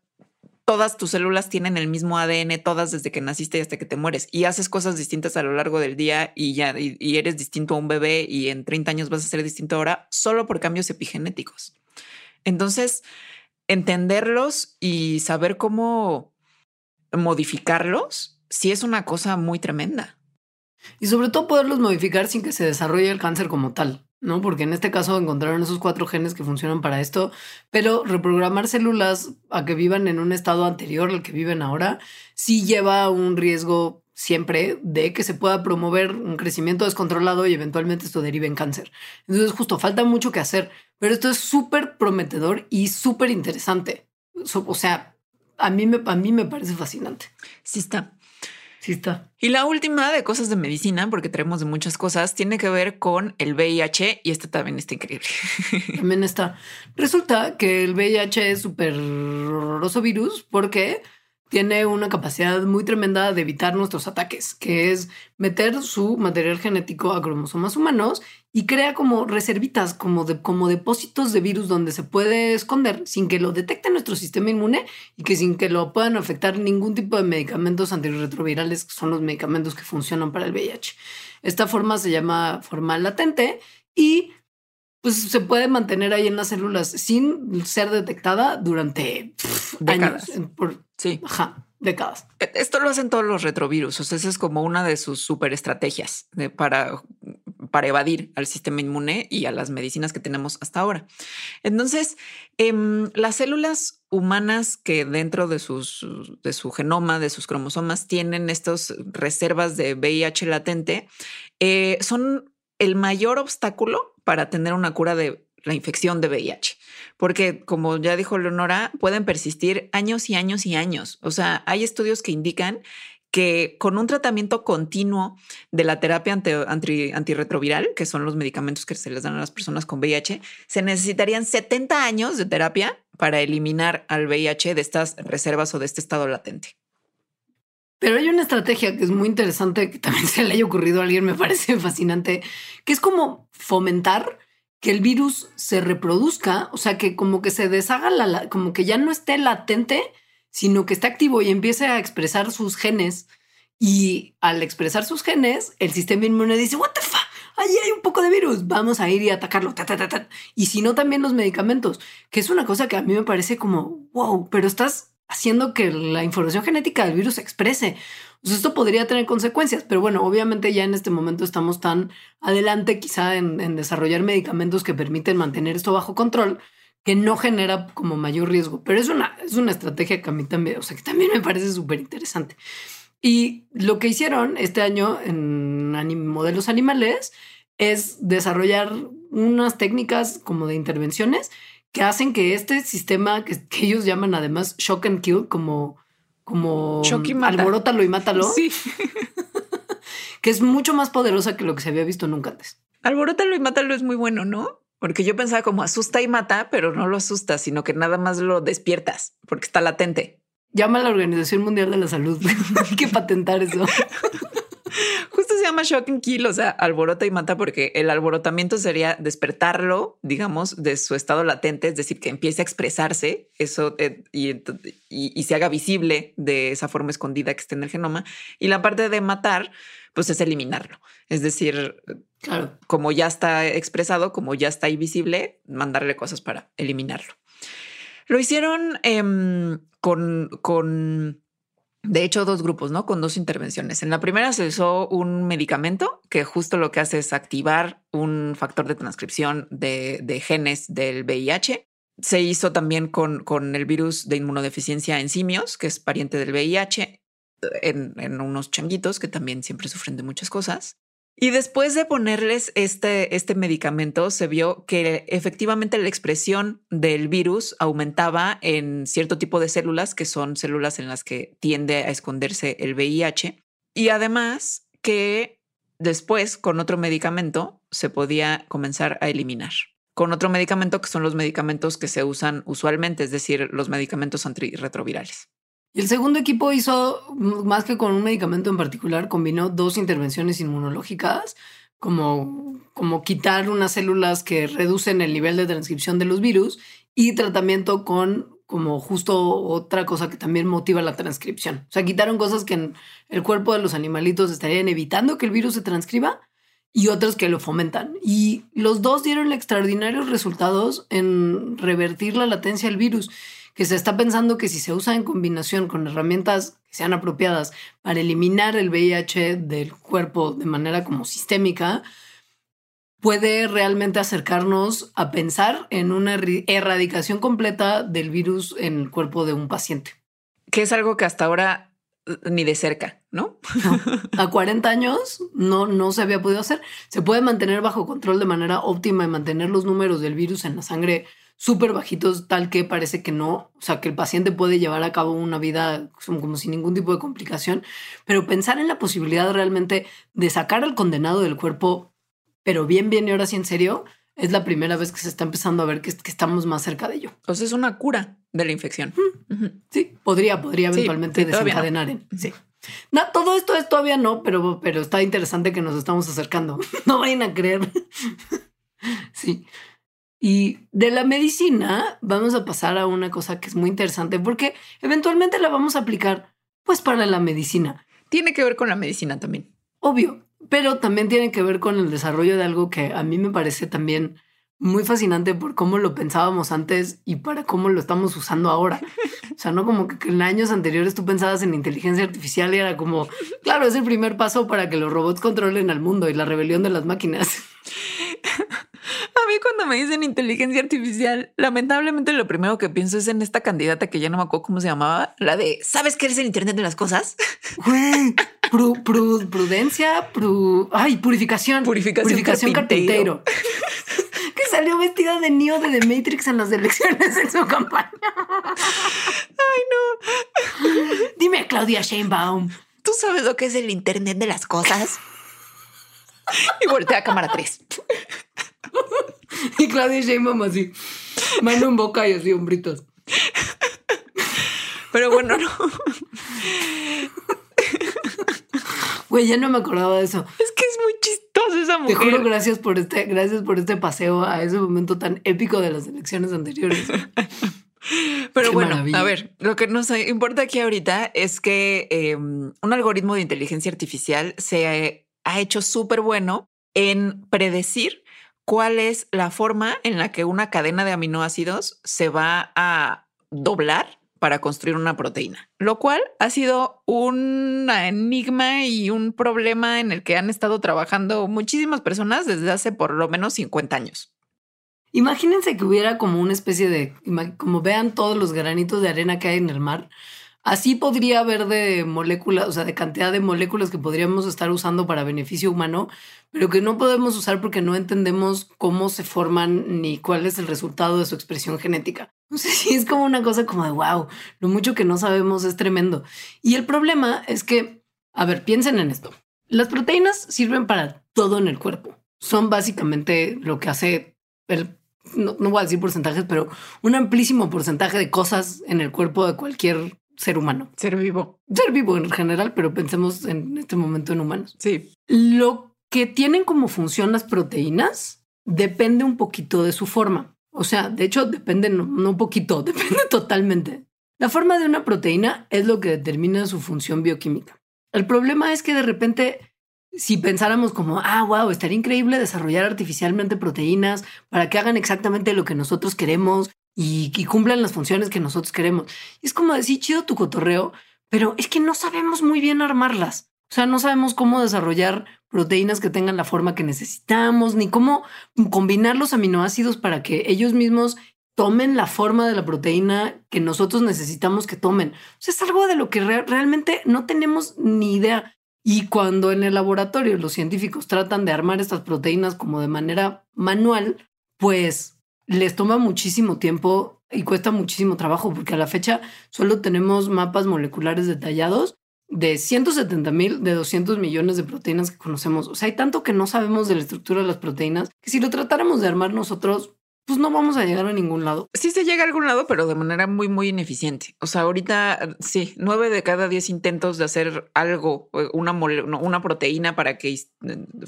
todas tus células tienen el mismo ADN, todas desde que naciste y hasta que te mueres, y haces cosas distintas a lo largo del día y ya, y, eres distinto a un bebé y en 30 años vas a ser distinto ahora, solo por cambios epigenéticos. Entonces, entenderlos y saber cómo modificarlos, sí es una cosa muy tremenda. Y sobre todo poderlos modificar sin que se desarrolle el cáncer como tal. ¿No? Porque en este caso encontraron esos cuatro genes que funcionan para esto, pero reprogramar células a que vivan en un estado anterior al que viven ahora sí lleva un riesgo siempre de que se pueda promover un crecimiento descontrolado y eventualmente esto derive en cáncer. Entonces justo falta mucho que hacer, pero esto es súper prometedor y súper interesante. O sea, a mí, me, a mí me parece fascinante. Sí está. Sí está. Y la última de cosas de medicina, porque tenemos de muchas cosas, tiene que ver con el VIH y este también está increíble. También está. Resulta que el VIH es súper horroroso virus porque tiene una capacidad muy tremenda de evitar nuestros ataques, que es meter su material genético a cromosomas humanos y crea como reservitas, como, de, como depósitos de virus donde se puede esconder sin que lo detecte nuestro sistema inmune y que sin que lo puedan afectar ningún tipo de medicamentos antirretrovirales, que son los medicamentos que funcionan para el VIH. Esta forma se llama forma latente y pues se puede mantener ahí en las células sin ser detectada durante décadas. sí. Ajá, décadas. E, esto lo hacen todos los retrovirus. O sea, esa es como una de sus super estrategias para, para evadir al sistema inmune y a las medicinas que tenemos hasta ahora. Entonces, em, las células humanas que dentro de, su genoma, de sus cromosomas, tienen estas reservas de VIH latente, eh, son el mayor obstáculo para tener una cura de la infección de VIH, porque como ya dijo Leonora, pueden persistir años y años y años. O sea, hay estudios que indican que con un tratamiento continuo de la terapia antirretroviral, que son los medicamentos que se les dan a las personas con VIH, se necesitarían 70 años de terapia para eliminar al VIH de estas reservas o de este estado latente. Pero hay una estrategia que es muy interesante, que también se le haya ocurrido a alguien, me parece fascinante, que es como fomentar que el virus se reproduzca, o sea, que como que se deshaga, la, como que ya no esté latente, sino que esté activo y empiece a expresar sus genes. Y al expresar sus genes, el sistema inmune dice, what the fuck, allí hay un poco de virus, vamos a ir y atacarlo. y si no, también los medicamentos, que es una cosa que a mí me parece como, wow, pero estás haciendo que la información genética del virus se exprese. esto podría tener consecuencias, pero bueno, obviamente ya en este momento estamos tan adelante quizá en, desarrollar medicamentos que permiten mantener esto bajo control que no genera como mayor riesgo. Pero es una, es una estrategia que a mí también, o sea, que también me parece súper interesante. Y lo que hicieron este año en modelos animales es desarrollar unas técnicas como de intervenciones que hacen que este sistema que, ellos llaman además shock and kill, como, como alborótalo y mátalo, sí. que es mucho más poderosa que lo que se había visto nunca antes. Alborótalo y mátalo es muy bueno, ¿no? Porque yo pensaba como asusta y mata, pero no lo asusta, sino que nada más lo despiertas porque está latente. Llama a la Organización Mundial de la Salud. Hay que patentar eso. Justo se llama shock and kill, o sea, alborota y mata, porque el alborotamiento sería despertarlo, digamos, de su estado latente, es decir, que empiece a expresarse eso eh, y, se haga visible de esa forma escondida que esté en el genoma. Y la parte de matar, pues es eliminarlo. Es decir, como ya está expresado, como ya está ahí visible, mandarle cosas para eliminarlo. Lo hicieron em, con, con de hecho, dos grupos, ¿no? Con dos intervenciones. En la primera se usó un medicamento que justo lo que hace es activar un factor de transcripción de, genes del VIH. Se hizo también con, con, el virus de inmunodeficiencia en simios, que es pariente del VIH, en, unos changuitos que también siempre sufren de muchas cosas. Y después de ponerles este, este medicamento, se vio que efectivamente la expresión del virus aumentaba en cierto tipo de células, que son células en las que tiende a esconderse el VIH. Y además que después, con otro medicamento, se podía comenzar a eliminar. Con otro medicamento que son los medicamentos que se usan usualmente, es decir, los medicamentos antirretrovirales. Y el segundo equipo hizo, más que con un medicamento en particular, combinó dos intervenciones inmunológicas, como, como quitar unas células que reducen el nivel de transcripción de los virus y tratamiento con como justo otra cosa que también motiva la transcripción. O sea, quitaron cosas que en el cuerpo de los animalitos estarían evitando que el virus se transcriba y otras que lo fomentan. Y los dos dieron extraordinarios resultados en revertir la latencia del virus que se está pensando que si se usa en combinación con herramientas que sean apropiadas para eliminar el VIH del cuerpo de manera como sistémica, puede realmente acercarnos a pensar en una erradicación completa del virus en el cuerpo de un paciente. Que es algo que hasta ahora eh, ni de cerca, ¿no? A 40 años no, no se había podido hacer. Se puede mantener bajo control de manera óptima y mantener los números del virus en la sangre súper bajitos, tal que parece que no, o sea, que el paciente puede llevar a cabo una vida como, sin ningún tipo de complicación, pero pensar en la posibilidad realmente de sacar al condenado del cuerpo, pero bien, bien y ahora sí en serio, es la primera vez que se está empezando a ver que, estamos más cerca de ello. O sea, es una cura de la infección. Sí, podría, podría eventualmente desencadenar en. Sí. No, todo esto es todavía no, pero, pero está interesante que nos estamos acercando. no vayan a creer. sí. Y de la medicina vamos a pasar a una cosa que es muy interesante porque eventualmente la vamos a aplicar pues para la medicina. Tiene que ver con la medicina también. Obvio, pero también tiene que ver con el desarrollo de algo que a mí me parece también muy fascinante por cómo lo pensábamos antes y para cómo lo estamos usando ahora. O sea, no como que en años anteriores tú pensabas en inteligencia artificial y era como, claro, es el primer paso para que los robots controlen al mundo y la rebelión de las máquinas. A mí cuando me dicen inteligencia artificial, lamentablemente lo primero que pienso es en esta candidata que ya no me acuerdo cómo se llamaba, la de ¿sabes qué eres el Internet de las cosas? prudencia, ay, purificación. Purificación, purificación carpintero. que salió vestida de Neo de The Matrix en las elecciones en su campaña. Ay, no. Dime, Claudia Sheinbaum. ¿Tú sabes lo que es el Internet de las cosas? y voltea a cámara 3. y Claudia Sheinbaum así, mano en boca y así, hombritos. Pero bueno, no. Güey, ya no me acordaba de eso. Es que es muy chistosa esa mujer. Te juro, gracias por este, gracias por este paseo a ese momento tan épico de las elecciones anteriores. Pero bueno, a ver, lo que nos importa aquí ahorita es que em, un algoritmo de inteligencia artificial se ha hecho súper bueno en predecir cuál es la forma en la que una cadena de aminoácidos se va a doblar para construir una proteína, lo cual ha sido un enigma y un problema en el que han estado trabajando muchísimas personas desde hace por lo menos 50 años. Imagínense que hubiera como una especie de, como vean todos los granitos de arena que hay en el mar, Así podría haber de moléculas, o sea, de cantidad de moléculas que podríamos estar usando para beneficio humano, pero que no podemos usar porque no entendemos cómo se forman ni cuál es el resultado de su expresión genética. No sé si es como una cosa como de wow, lo mucho que no sabemos es tremendo. Y el problema es que, a ver, piensen en esto. Las proteínas sirven para todo en el cuerpo. Son básicamente lo que hace el no, no, voy a decir porcentajes, pero un amplísimo porcentaje de cosas en el cuerpo de cualquier ser humano. Ser vivo. Ser vivo en general, pero pensemos en este momento en humanos. Sí. Lo que tienen como función las proteínas depende un poquito de su forma. O sea, de hecho, depende no, un poquito, depende totalmente. La forma de una proteína es lo que determina su función bioquímica. El problema es que de repente, si pensáramos como, ah, wow, estaría increíble desarrollar artificialmente proteínas para que hagan exactamente lo que nosotros queremos y, cumplan las funciones que nosotros queremos. es como decir, chido tu cotorreo, pero es que no sabemos muy bien armarlas. O sea, no sabemos cómo desarrollar proteínas que tengan la forma que necesitamos, ni cómo combinar los aminoácidos para que ellos mismos tomen la forma de la proteína que nosotros necesitamos que tomen. Es algo de lo que realmente no tenemos ni idea. Y cuando en el laboratorio los científicos tratan de armar estas proteínas como de manera manual, pues les toma muchísimo tiempo y cuesta muchísimo trabajo porque a la fecha solo tenemos mapas moleculares detallados de 170 mil de 200 millones de proteínas que conocemos. O sea, hay tanto que no sabemos de la estructura de las proteínas que si lo tratáramos de armar nosotros, pues no vamos a llegar a ningún lado. Sí se llega a algún lado, pero de manera muy, muy ineficiente. O sea, ahorita sí, nueve de cada diez intentos de hacer algo, una, una proteína para que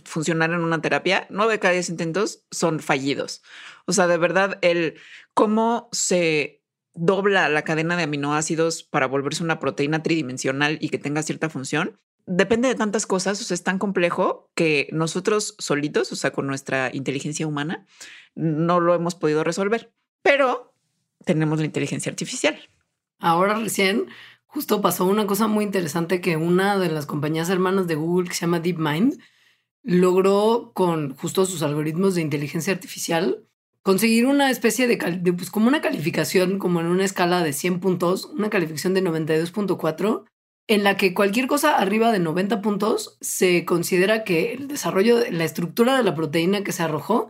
funcionara en una terapia, nueve de cada diez intentos son fallidos. O sea, de verdad, el cómo se dobla la cadena de aminoácidos para volverse una proteína tridimensional y que tenga cierta función, depende de tantas cosas, o sea, es tan complejo que nosotros solitos, o sea, con nuestra inteligencia humana, no lo hemos podido resolver, pero tenemos la inteligencia artificial. Ahora recién justo pasó una cosa muy interesante que una de las compañías hermanas de Google que se llama DeepMind logró con justo sus algoritmos de inteligencia artificial conseguir una especie de, pues como una calificación como en una escala de 100 puntos, una calificación de 92.4 en la que cualquier cosa arriba de 90 puntos se considera que el desarrollo, la estructura de la proteína que se arrojó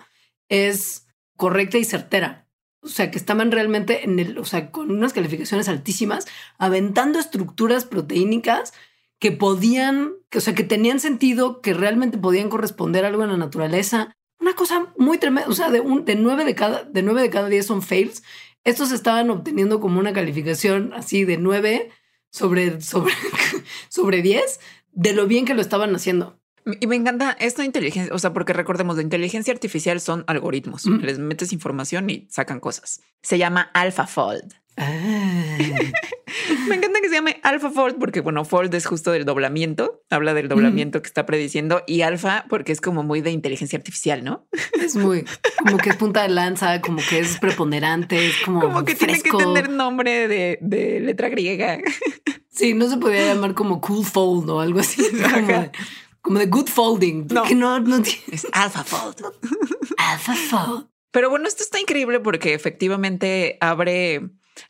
es correcta y certera. O sea, que estaban realmente en el, o sea, con unas calificaciones altísimas, aventando estructuras proteínicas que podían, o sea, que tenían sentido, que realmente podían corresponder algo en la naturaleza. una cosa muy tremenda. O sea, de, un, de, nueve de, cada, de nueve de cada diez son fails. Estos estaban obteniendo como una calificación así de nueve sobre, sobre, sobre 10 de lo bien que lo estaban haciendo. Y me encanta esta inteligencia, o sea, porque recordemos, la inteligencia artificial son algoritmos. Les metes información y sacan cosas. Se llama AlphaFold. Ah. Me encanta que se llame AlphaFold porque, bueno, fold es justo del doblamiento, habla del doblamiento que está prediciendo y alfa porque es como muy de inteligencia artificial, ¿no? Es muy como que es punta de lanza, como que es preponderante, es como, como que tiene que tener nombre de, de, letra griega. Sí, no se podía llamar como cool fold o algo así, como de, good folding. No, no, no es AlphaFold. AlphaFold. Pero bueno, esto está increíble porque efectivamente abre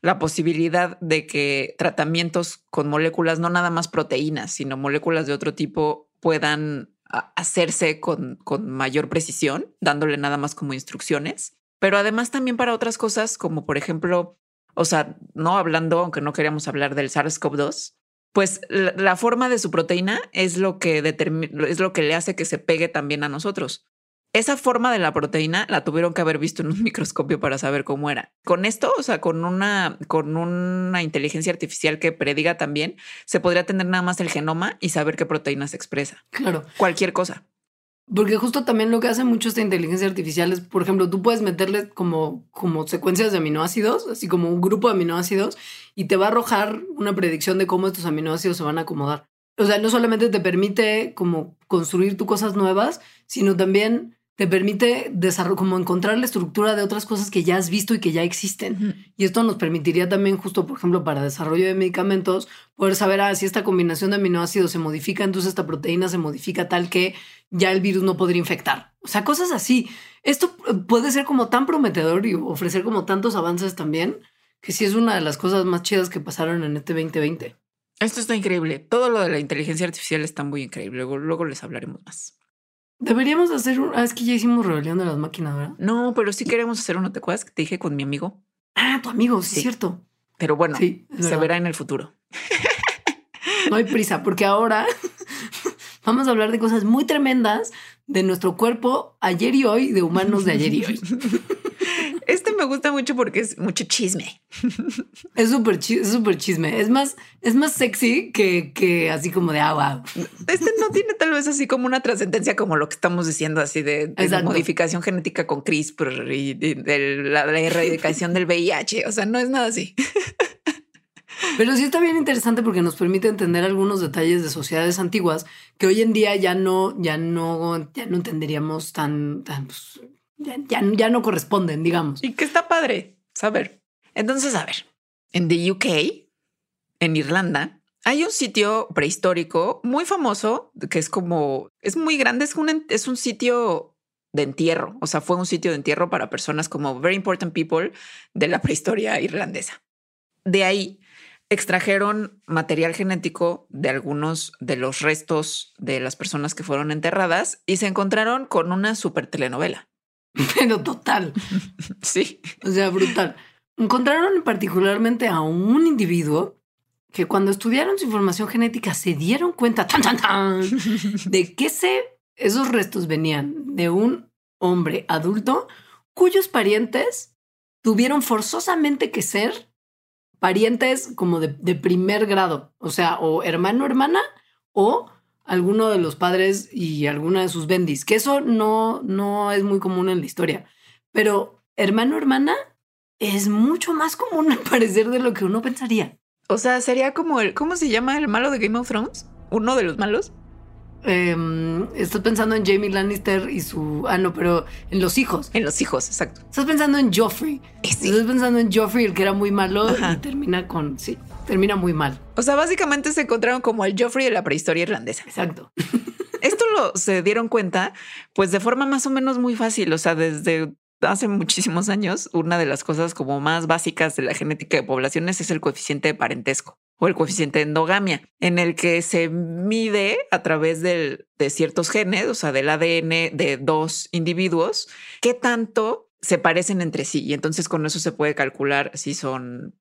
la posibilidad de que tratamientos con moléculas, no nada más proteínas, sino moléculas de otro tipo, puedan hacerse con, con mayor precisión, dándole nada más como instrucciones, pero además también para otras cosas, como por ejemplo, o sea, no hablando, aunque no queríamos hablar del SARS-CoV-2, pues la, forma de su proteína es lo que determina, es lo que le hace que se pegue también a nosotros. Esa forma de la proteína la tuvieron que haber visto en un microscopio para saber cómo era. Con esto, o sea, con una, con una inteligencia artificial que prediga también, se podría tener nada más el genoma y saber qué proteína se expresa. Claro. Cualquier cosa. Porque justo también lo que hace mucho esta inteligencia artificial es, por ejemplo, tú puedes meterle como, como secuencias de aminoácidos, así como un grupo de aminoácidos, y te va a arrojar una predicción de cómo estos aminoácidos se van a acomodar. O sea, no solamente te permite como construir tu cosas nuevas, sino también te permite como encontrar la estructura de otras cosas que ya has visto y que ya existen. Y esto nos permitiría también, justo por ejemplo, para desarrollo de medicamentos, poder saber ah, si esta combinación de aminoácidos se modifica, entonces esta proteína se modifica tal que ya el virus no podría infectar. O sea, cosas así. Esto puede ser como tan prometedor y ofrecer como tantos avances también, que sí es una de las cosas más chidas que pasaron en este 2020. Esto está increíble. Todo lo de la inteligencia artificial está muy increíble. Luego, luego les hablaremos más. Deberíamos hacer un. Ah, es que ya hicimos rebelión de las máquinas, ¿verdad? No, pero sí queremos hacer uno. ¿Te acuerdas que te dije con mi amigo? Ah, tu amigo, sí, es cierto. Pero bueno, se verá en el futuro. No hay prisa, porque ahora vamos a hablar de cosas muy tremendas de nuestro cuerpo ayer y hoy, de humanos de ayer y hoy. Este me gusta mucho porque es mucho chisme. Es súper súper chisme. Es más, es más sexy que, que así como de agua. Ah, este no tiene tal vez así como una trascendencia como lo que estamos diciendo así de, modificación genética con CRISPR y de, la, la erradicación del VIH. O sea, no es nada así. Pero sí está bien interesante porque nos permite entender algunos detalles de sociedades antiguas que hoy en día ya no, ya no, ya no entenderíamos tan, tan pues, ya, ya, no corresponden, digamos. Y que está padre saber. Entonces, a ver, en the UK, en Irlanda, hay un sitio prehistórico muy famoso que es como, es muy grande, es un, es un sitio de entierro, o sea, fue un sitio de entierro para personas como very important people de la prehistoria irlandesa. De ahí extrajeron material genético de algunos de los restos de las personas que fueron enterradas y se encontraron con una super telenovela. Pero total. Sí. O sea, brutal. Encontraron particularmente a un individuo que cuando estudiaron su información genética se dieron cuenta tan, tan, tan, de que esos restos venían de un hombre adulto cuyos parientes tuvieron forzosamente que ser parientes como de, de primer grado, o sea, o hermano, hermana, o alguno de los padres y alguna de sus bendis, que eso no, no es muy común en la historia. Pero hermano, hermana, es mucho más común al parecer de lo que uno pensaría. O sea, sería como el, ¿cómo se llama el malo de Game of Thrones? Uno de los malos. Eh, estás pensando en Jamie Lannister y su. Ah, no, pero en los hijos. En los hijos, exacto. Estás pensando en Joffrey. Estás pensando en Joffrey, el que era muy malo y termina con. Sí termina muy mal. O sea, básicamente se encontraron como el Joffrey de la prehistoria irlandesa. Exacto. Esto lo se dieron cuenta, pues de forma más o menos muy fácil. O sea, desde hace muchísimos años, una de las cosas como más básicas de la genética de poblaciones es el coeficiente de parentesco o el coeficiente de endogamia, en el que se mide a través de ciertos genes, o sea, del ADN de dos individuos, qué tanto se parecen entre sí. Y entonces con eso se puede calcular si son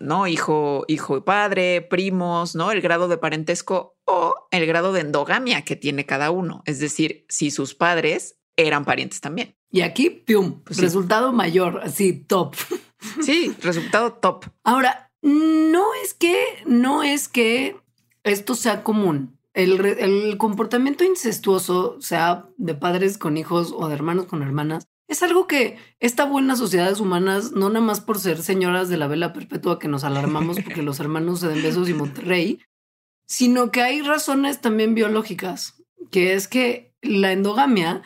¿no? Hijo, hijo y padre, primos, ¿no? El grado de parentesco o el grado de endogamia que tiene cada uno. Es decir, si sus padres eran parientes también. Y aquí, pium, Pues sí. resultado mayor, así top. Sí, resultado top. Ahora, no es que, no es que esto sea común. El, el comportamiento incestuoso, sea de padres con hijos o de hermanos con hermanas, es algo que esta buena sociedades humanas, no nada más por ser señoras de la vela perpetua que nos alarmamos porque los hermanos se den besos y Monterrey, sino que hay razones también biológicas, que es que la endogamia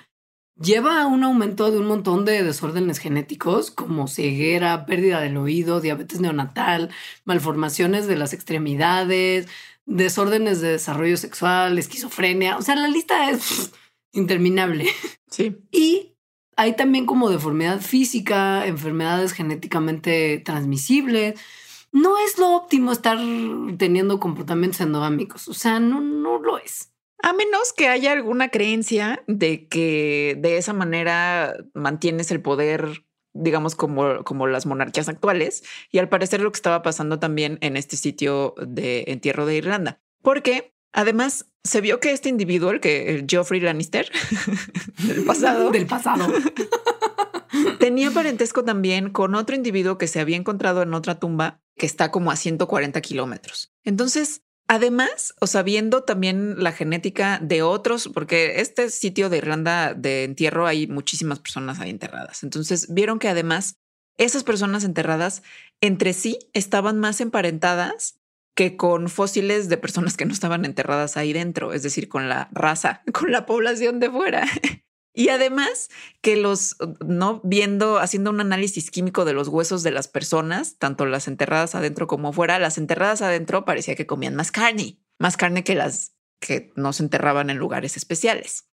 lleva a un aumento de un montón de desórdenes genéticos como ceguera, pérdida del oído, diabetes neonatal, malformaciones de las extremidades, desórdenes de desarrollo sexual, esquizofrenia. O sea, la lista es pff, interminable. Sí. Y hay también como deformidad física, enfermedades genéticamente transmisibles. No es lo óptimo estar teniendo comportamientos endogámicos. O sea, no, no lo es. A menos que haya alguna creencia de que de esa manera mantienes el poder, digamos, como, como las monarquías actuales. Y al parecer lo que estaba pasando también en este sitio de entierro de Irlanda. Porque además se vio que este individuo, el que el Geoffrey Lannister del pasado, Del pasado. tenía parentesco también con otro individuo que se había encontrado en otra tumba que está como a 140 kilómetros. Entonces, además, o sabiendo también la genética de otros, porque este sitio de Irlanda de entierro hay muchísimas personas ahí enterradas. Entonces, vieron que además esas personas enterradas entre sí estaban más emparentadas que con fósiles de personas que no estaban enterradas ahí dentro, es decir, con la raza, con la población de fuera. Y además que los, no viendo, haciendo un análisis químico de los huesos de las personas, tanto las enterradas adentro como fuera, las enterradas adentro parecía que comían más carne, más carne que las que no se enterraban en lugares especiales.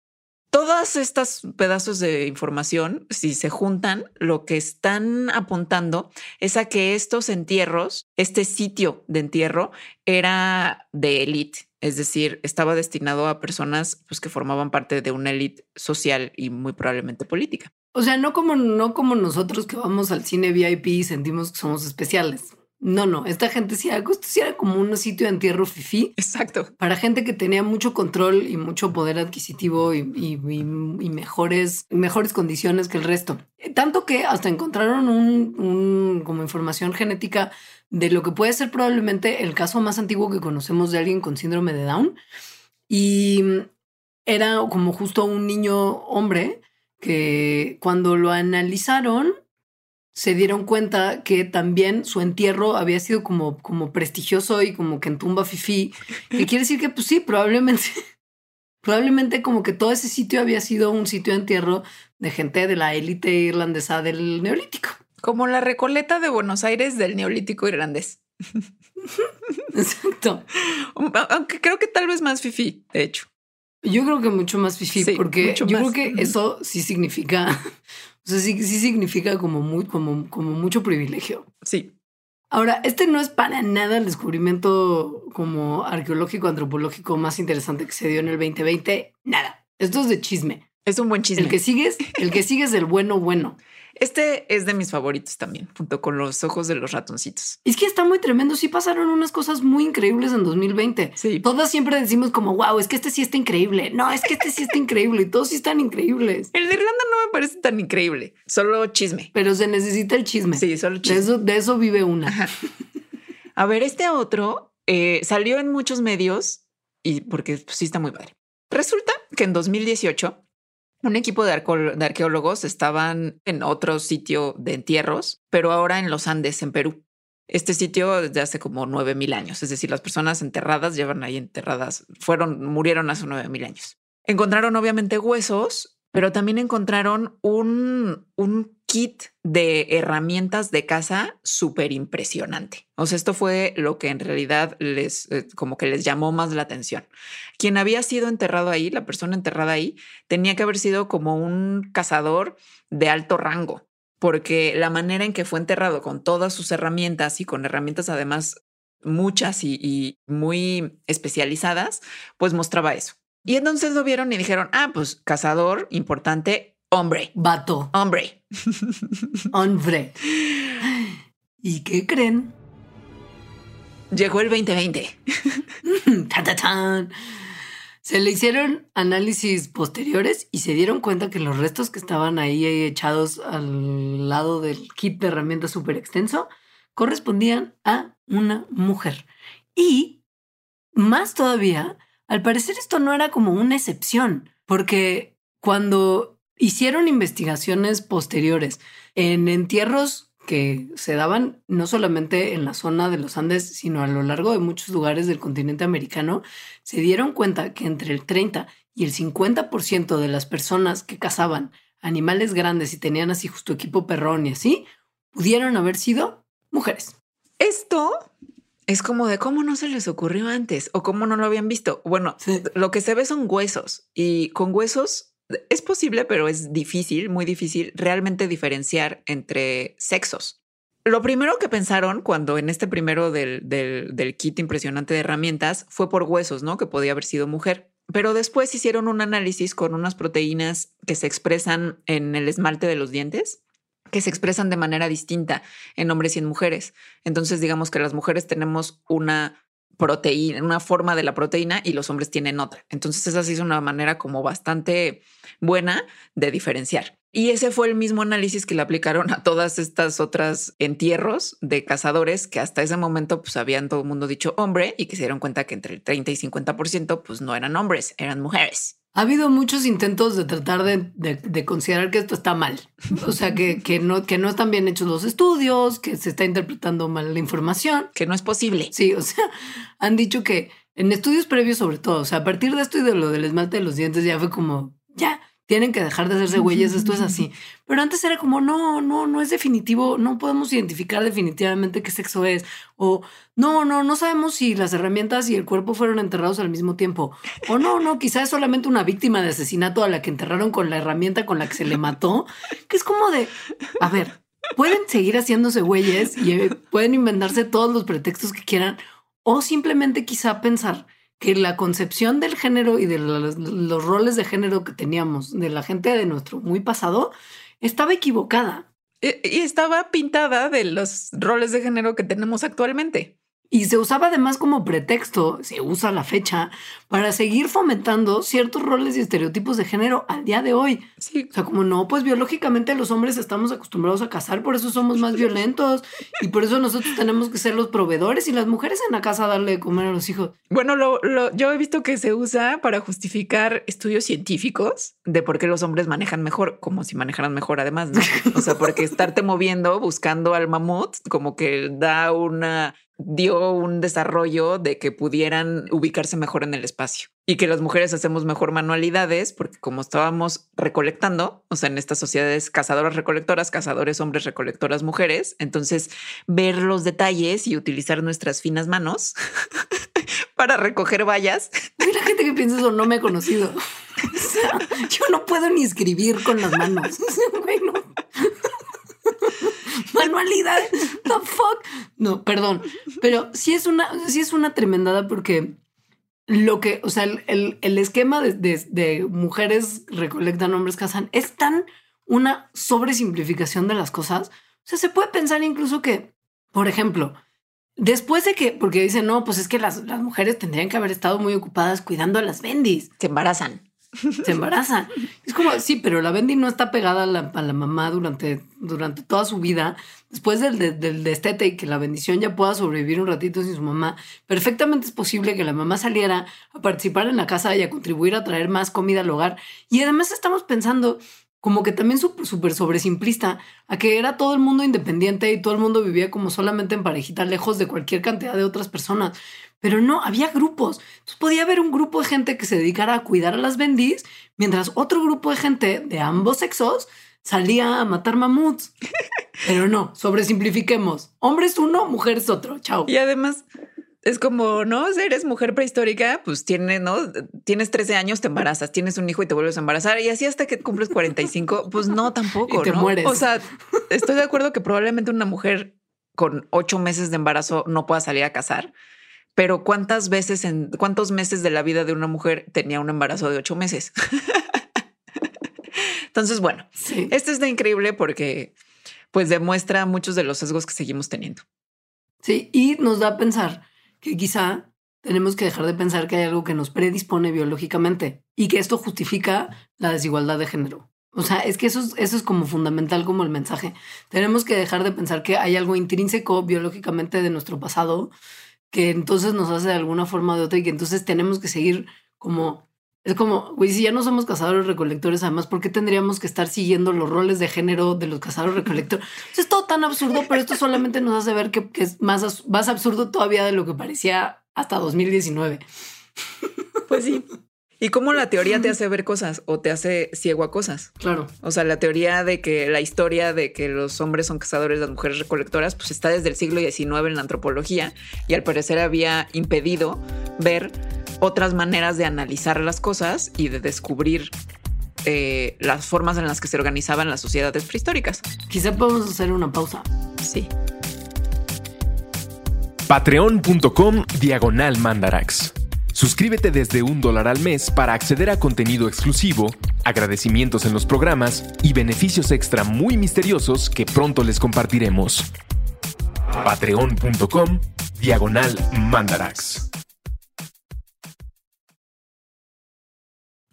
Todas estas pedazos de información, si se juntan, lo que están apuntando es a que estos entierros, este sitio de entierro, era de élite, es decir, estaba destinado a personas pues, que formaban parte de una élite social y muy probablemente política. O sea, no como, no como nosotros que vamos al cine VIP y sentimos que somos especiales. No, no, esta gente sí, esto sí era como un sitio de entierro fifí Exacto. para gente que tenía mucho control y mucho poder adquisitivo y, y- y- y mejores, mejores condiciones que el resto. Tanto que hasta encontraron un, un- como información genética de lo que puede ser probablemente el caso más antiguo que conocemos de alguien con síndrome de Down. Y era como justo un niño hombre que cuando lo analizaron se dieron cuenta que también su entierro había sido como, como prestigioso y como que en tumba fifí, que quiere decir que pues sí, probablemente, probablemente como que todo ese sitio había sido un sitio de entierro de gente de la élite irlandesa del neolítico. Como la recoleta de Buenos Aires del neolítico irlandés. Exacto. Aunque creo que tal vez más fifi, de hecho. Yo creo que mucho más fifí, Sí, porque yo más. creo que eso sí significa, o sea, sí, sí significa como, muy, como, como mucho privilegio. Sí. Ahora, este no es para nada el descubrimiento como arqueológico, antropológico más interesante que se dio en el 2020. Nada. Esto es de chisme. Es un buen chisme. El que sigues, el que sigue es el bueno, bueno. Este es de mis favoritos también, junto con los ojos de los ratoncitos. Es que está muy tremendo. Sí pasaron unas cosas muy increíbles en 2020. Sí. Todas siempre decimos como, wow, es que este sí está increíble. No, es que este sí está increíble. Y todos sí están increíbles. El de Irlanda no me parece tan increíble, solo chisme. Pero se necesita el chisme. Sí, solo De chisme. eso, de eso vive una. Ajá. A ver, este otro eh, salió en muchos medios y porque pues, sí está muy padre. Resulta que en 2018 un equipo de, arqueólogos estaban en otro sitio de entierros, pero ahora en los Andes, en Perú. Este sitio desde hace como 9000 años, es decir, las personas enterradas llevan ahí enterradas, fueron, murieron hace 9000 años. Encontraron obviamente huesos, pero también encontraron un, un kit de herramientas de caza súper impresionante. O sea, esto fue lo que en realidad les, eh, como que les llamó más la atención. Quien había sido enterrado ahí, la persona enterrada ahí, tenía que haber sido como un cazador de alto rango, porque la manera en que fue enterrado con todas sus herramientas y con herramientas además muchas y, y muy especializadas, pues mostraba eso. Y entonces lo vieron y dijeron, ah, pues cazador importante, hombre, Vato, hombre. hombre. ¿Y qué creen? Llegó el 2020. Ta, ta, tan. Se le hicieron análisis posteriores y se dieron cuenta que los restos que estaban ahí echados al lado del kit de herramientas súper extenso correspondían a una mujer. Y más todavía, al parecer esto no era como una excepción, porque cuando hicieron investigaciones posteriores en entierros que se daban no solamente en la zona de los Andes, sino a lo largo de muchos lugares del continente americano, se dieron cuenta que entre el 30 y el 50% de las personas que cazaban animales grandes y tenían así justo equipo perrón y así, pudieron haber sido mujeres. Esto es como de cómo no se les ocurrió antes o cómo no lo habían visto. Bueno, lo que se ve son huesos y con huesos es posible, pero es difícil, muy difícil, realmente diferenciar entre sexos. Lo primero que pensaron cuando en este primero del, del, kit impresionante de herramientas fue por huesos, ¿no? Que podía haber sido mujer. Pero después hicieron un análisis con unas proteínas que se expresan en el esmalte de los dientes, que se expresan de manera distinta en hombres y en mujeres. Entonces, digamos que las mujeres tenemos una proteína, una forma de la proteína y los hombres tienen otra. Entonces esa sí es una manera como bastante buena de diferenciar. Y ese fue el mismo análisis que le aplicaron a todas estas otras entierros de cazadores que hasta ese momento pues habían todo el mundo dicho hombre y que se dieron cuenta que entre el 30 y 50% pues no eran hombres, eran mujeres. Ha habido muchos intentos de tratar de, considerar que esto está mal. O sea, que, que, no, que no están bien hechos los estudios, que se está interpretando mal la información. Que no es posible. Sí, o sea, han dicho que en estudios previos sobre todo, o sea, a partir de esto y de lo del esmalte de los dientes ya fue como, ya, tienen que dejar de hacerse güeyes, esto es así. Pero antes era como, no, no, no es definitivo, no podemos identificar definitivamente qué sexo es. O no, no, no sabemos si las herramientas y el cuerpo fueron enterrados al mismo tiempo. O no, no, quizás es solamente una víctima de asesinato a la que enterraron con la herramienta con la que se le mató. Que es como de, a ver, pueden seguir haciéndose güeyes y eh, pueden inventarse todos los pretextos que quieran. O simplemente quizá pensar que la concepción del género y de los, roles de género que teníamos de la gente de nuestro muy pasado estaba equivocada. Y estaba pintada de los roles de género que tenemos actualmente. Y se usaba además como pretexto, se usa la fecha, para seguir fomentando ciertos roles y estereotipos de género al día de hoy. Sí. O sea, como no, pues biológicamente los hombres estamos acostumbrados a cazar, por eso somos más violentos y por eso nosotros tenemos que ser los proveedores y las mujeres en la casa darle de comer a los hijos. Bueno, lo, yo he visto que se usa para justificar estudios científicos de por qué los hombres manejan mejor, como si manejaran mejor además, ¿no? O sea, porque estarte moviendo buscando al mamut como que da una dio un desarrollo de que pudieran ubicarse mejor en el espacio y que las mujeres hacemos mejor manualidades porque como estábamos recolectando, o sea, en estas sociedades cazadoras recolectoras, cazadores hombres recolectoras mujeres, entonces ver los detalles y utilizar nuestras finas manos para recoger vallas. la gente que piensa eso no me ha conocido. yo no puedo ni escribir con las manos. Manualidad. The fuck. No, perdón. Pero sí es una, sí es una tremendada porque lo que, o sea, el, esquema de, mujeres recolectan, hombres cazan, es tan una sobresimplificación de las cosas. O sea, se puede pensar incluso que, por ejemplo, después de que, porque dicen, no, pues es que las, las mujeres tendrían que haber estado muy ocupadas cuidando a las bendis. Se embarazan se embaraza. Es como, sí, pero la Bendy no está pegada a la, mamá durante, durante toda su vida. Después del, del, destete y que la bendición ya pueda sobrevivir un ratito sin su mamá, perfectamente es posible que la mamá saliera a participar en la casa y a contribuir a traer más comida al hogar. Y además estamos pensando como que también súper sobresimplista, a que era todo el mundo independiente y todo el mundo vivía como solamente en parejita, lejos de cualquier cantidad de otras personas. Pero no, había grupos. Entonces podía haber un grupo de gente que se dedicara a cuidar a las bendis, mientras otro grupo de gente de ambos sexos salía a matar mamuts. Pero no, sobresimplifiquemos. Hombres uno, mujeres otro. Chao. Y además, es como, ¿no? Si eres mujer prehistórica, pues tienes, ¿no? Tienes 13 años, te embarazas, tienes un hijo y te vuelves a embarazar y así hasta que cumples 45, pues no, tampoco. Y te mueres. O sea, estoy de acuerdo que probablemente una mujer con ocho meses de embarazo no pueda salir a casar, pero ¿cuántas veces en cuántos meses de la vida de una mujer tenía un embarazo de ocho meses? Entonces, bueno, sí. esto está increíble porque pues demuestra muchos de los sesgos que seguimos teniendo. Sí, y nos da a pensar que quizá tenemos que dejar de pensar que hay algo que nos predispone biológicamente y que esto justifica la desigualdad de género. O sea, es que eso es, eso es como fundamental como el mensaje. Tenemos que dejar de pensar que hay algo intrínseco biológicamente de nuestro pasado que entonces nos hace de alguna forma o de otra y que entonces tenemos que seguir como es como, güey, si ya no somos cazadores recolectores, además, ¿por qué tendríamos que estar siguiendo los roles de género de los cazadores recolectores? es todo tan absurdo, pero esto solamente nos hace ver que, es más, más absurdo todavía de lo que parecía hasta 2019. Pues sí. ¿Y cómo la teoría te hace ver cosas o te hace ciego a cosas? Claro. O sea, la teoría de que la historia de que los hombres son cazadores, las mujeres recolectoras, pues está desde el siglo XIX en la antropología y al parecer había impedido ver otras maneras de analizar las cosas y de descubrir eh, las formas en las que se organizaban las sociedades prehistóricas. Quizá podemos hacer una pausa. Sí. Patreon.com Diagonal Mandarax. Suscríbete desde un dólar al mes para acceder a contenido exclusivo, agradecimientos en los programas y beneficios extra muy misteriosos que pronto les compartiremos. Patreon.com Diagonal Mandarax.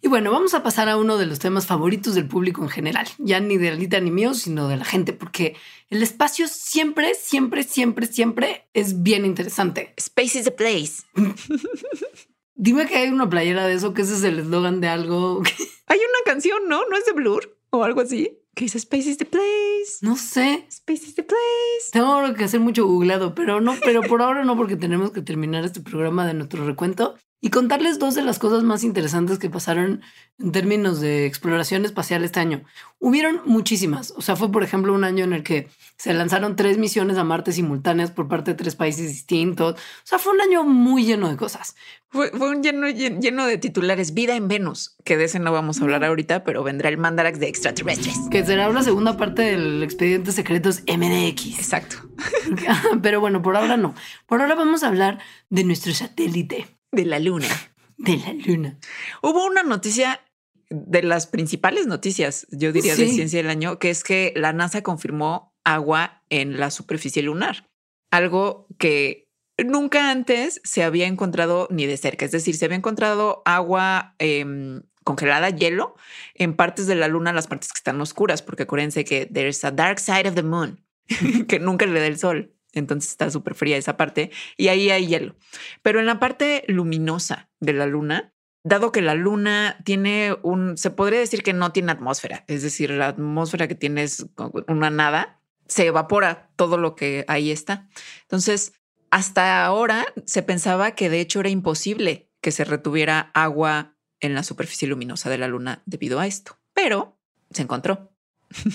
Y bueno, vamos a pasar a uno de los temas favoritos del público en general, ya ni de Alita ni mío, sino de la gente, porque el espacio siempre, siempre, siempre, siempre es bien interesante. Space is the place. Dime que hay una playera de eso, que ese es el eslogan de algo. Hay una canción, ¿no? ¿No es de Blur o algo así? Que dice Space is the place. No sé. Space is the place. Tengo que hacer mucho googleado, pero no, pero por ahora no, porque tenemos que terminar este programa de nuestro recuento y contarles dos de las cosas más interesantes que pasaron en términos de exploración espacial este año. Hubieron muchísimas. O sea, fue por ejemplo un año en el que se lanzaron tres misiones a Marte simultáneas por parte de tres países distintos. O sea, fue un año muy lleno de cosas. Fue, un lleno, lleno de titulares. Vida en Venus, que de ese no vamos a hablar ahorita, pero vendrá el Mandarax de extraterrestres. Que será la segunda parte del expediente secretos MDX. Exacto. pero bueno, por ahora no. Por ahora vamos a hablar de nuestro satélite. De la luna. De la luna. Hubo una noticia de las principales noticias, yo diría, de ciencia del año, que es que la NASA confirmó agua en la superficie lunar. Algo que nunca antes se había encontrado ni de cerca. Es decir, se había encontrado agua em, congelada, hielo, en partes de la luna, las partes que están oscuras, porque acuérdense que there's a dark side of the moon, que nunca le da el sol entonces está súper fría esa parte y ahí hay hielo. Pero en la parte luminosa de la luna, dado que la luna tiene un, se podría decir que no tiene atmósfera, es decir, la atmósfera que tiene es una nada, se evapora todo lo que ahí está. Entonces, hasta ahora se pensaba que de hecho era imposible que se retuviera agua en la superficie luminosa de la luna debido a esto, pero se encontró.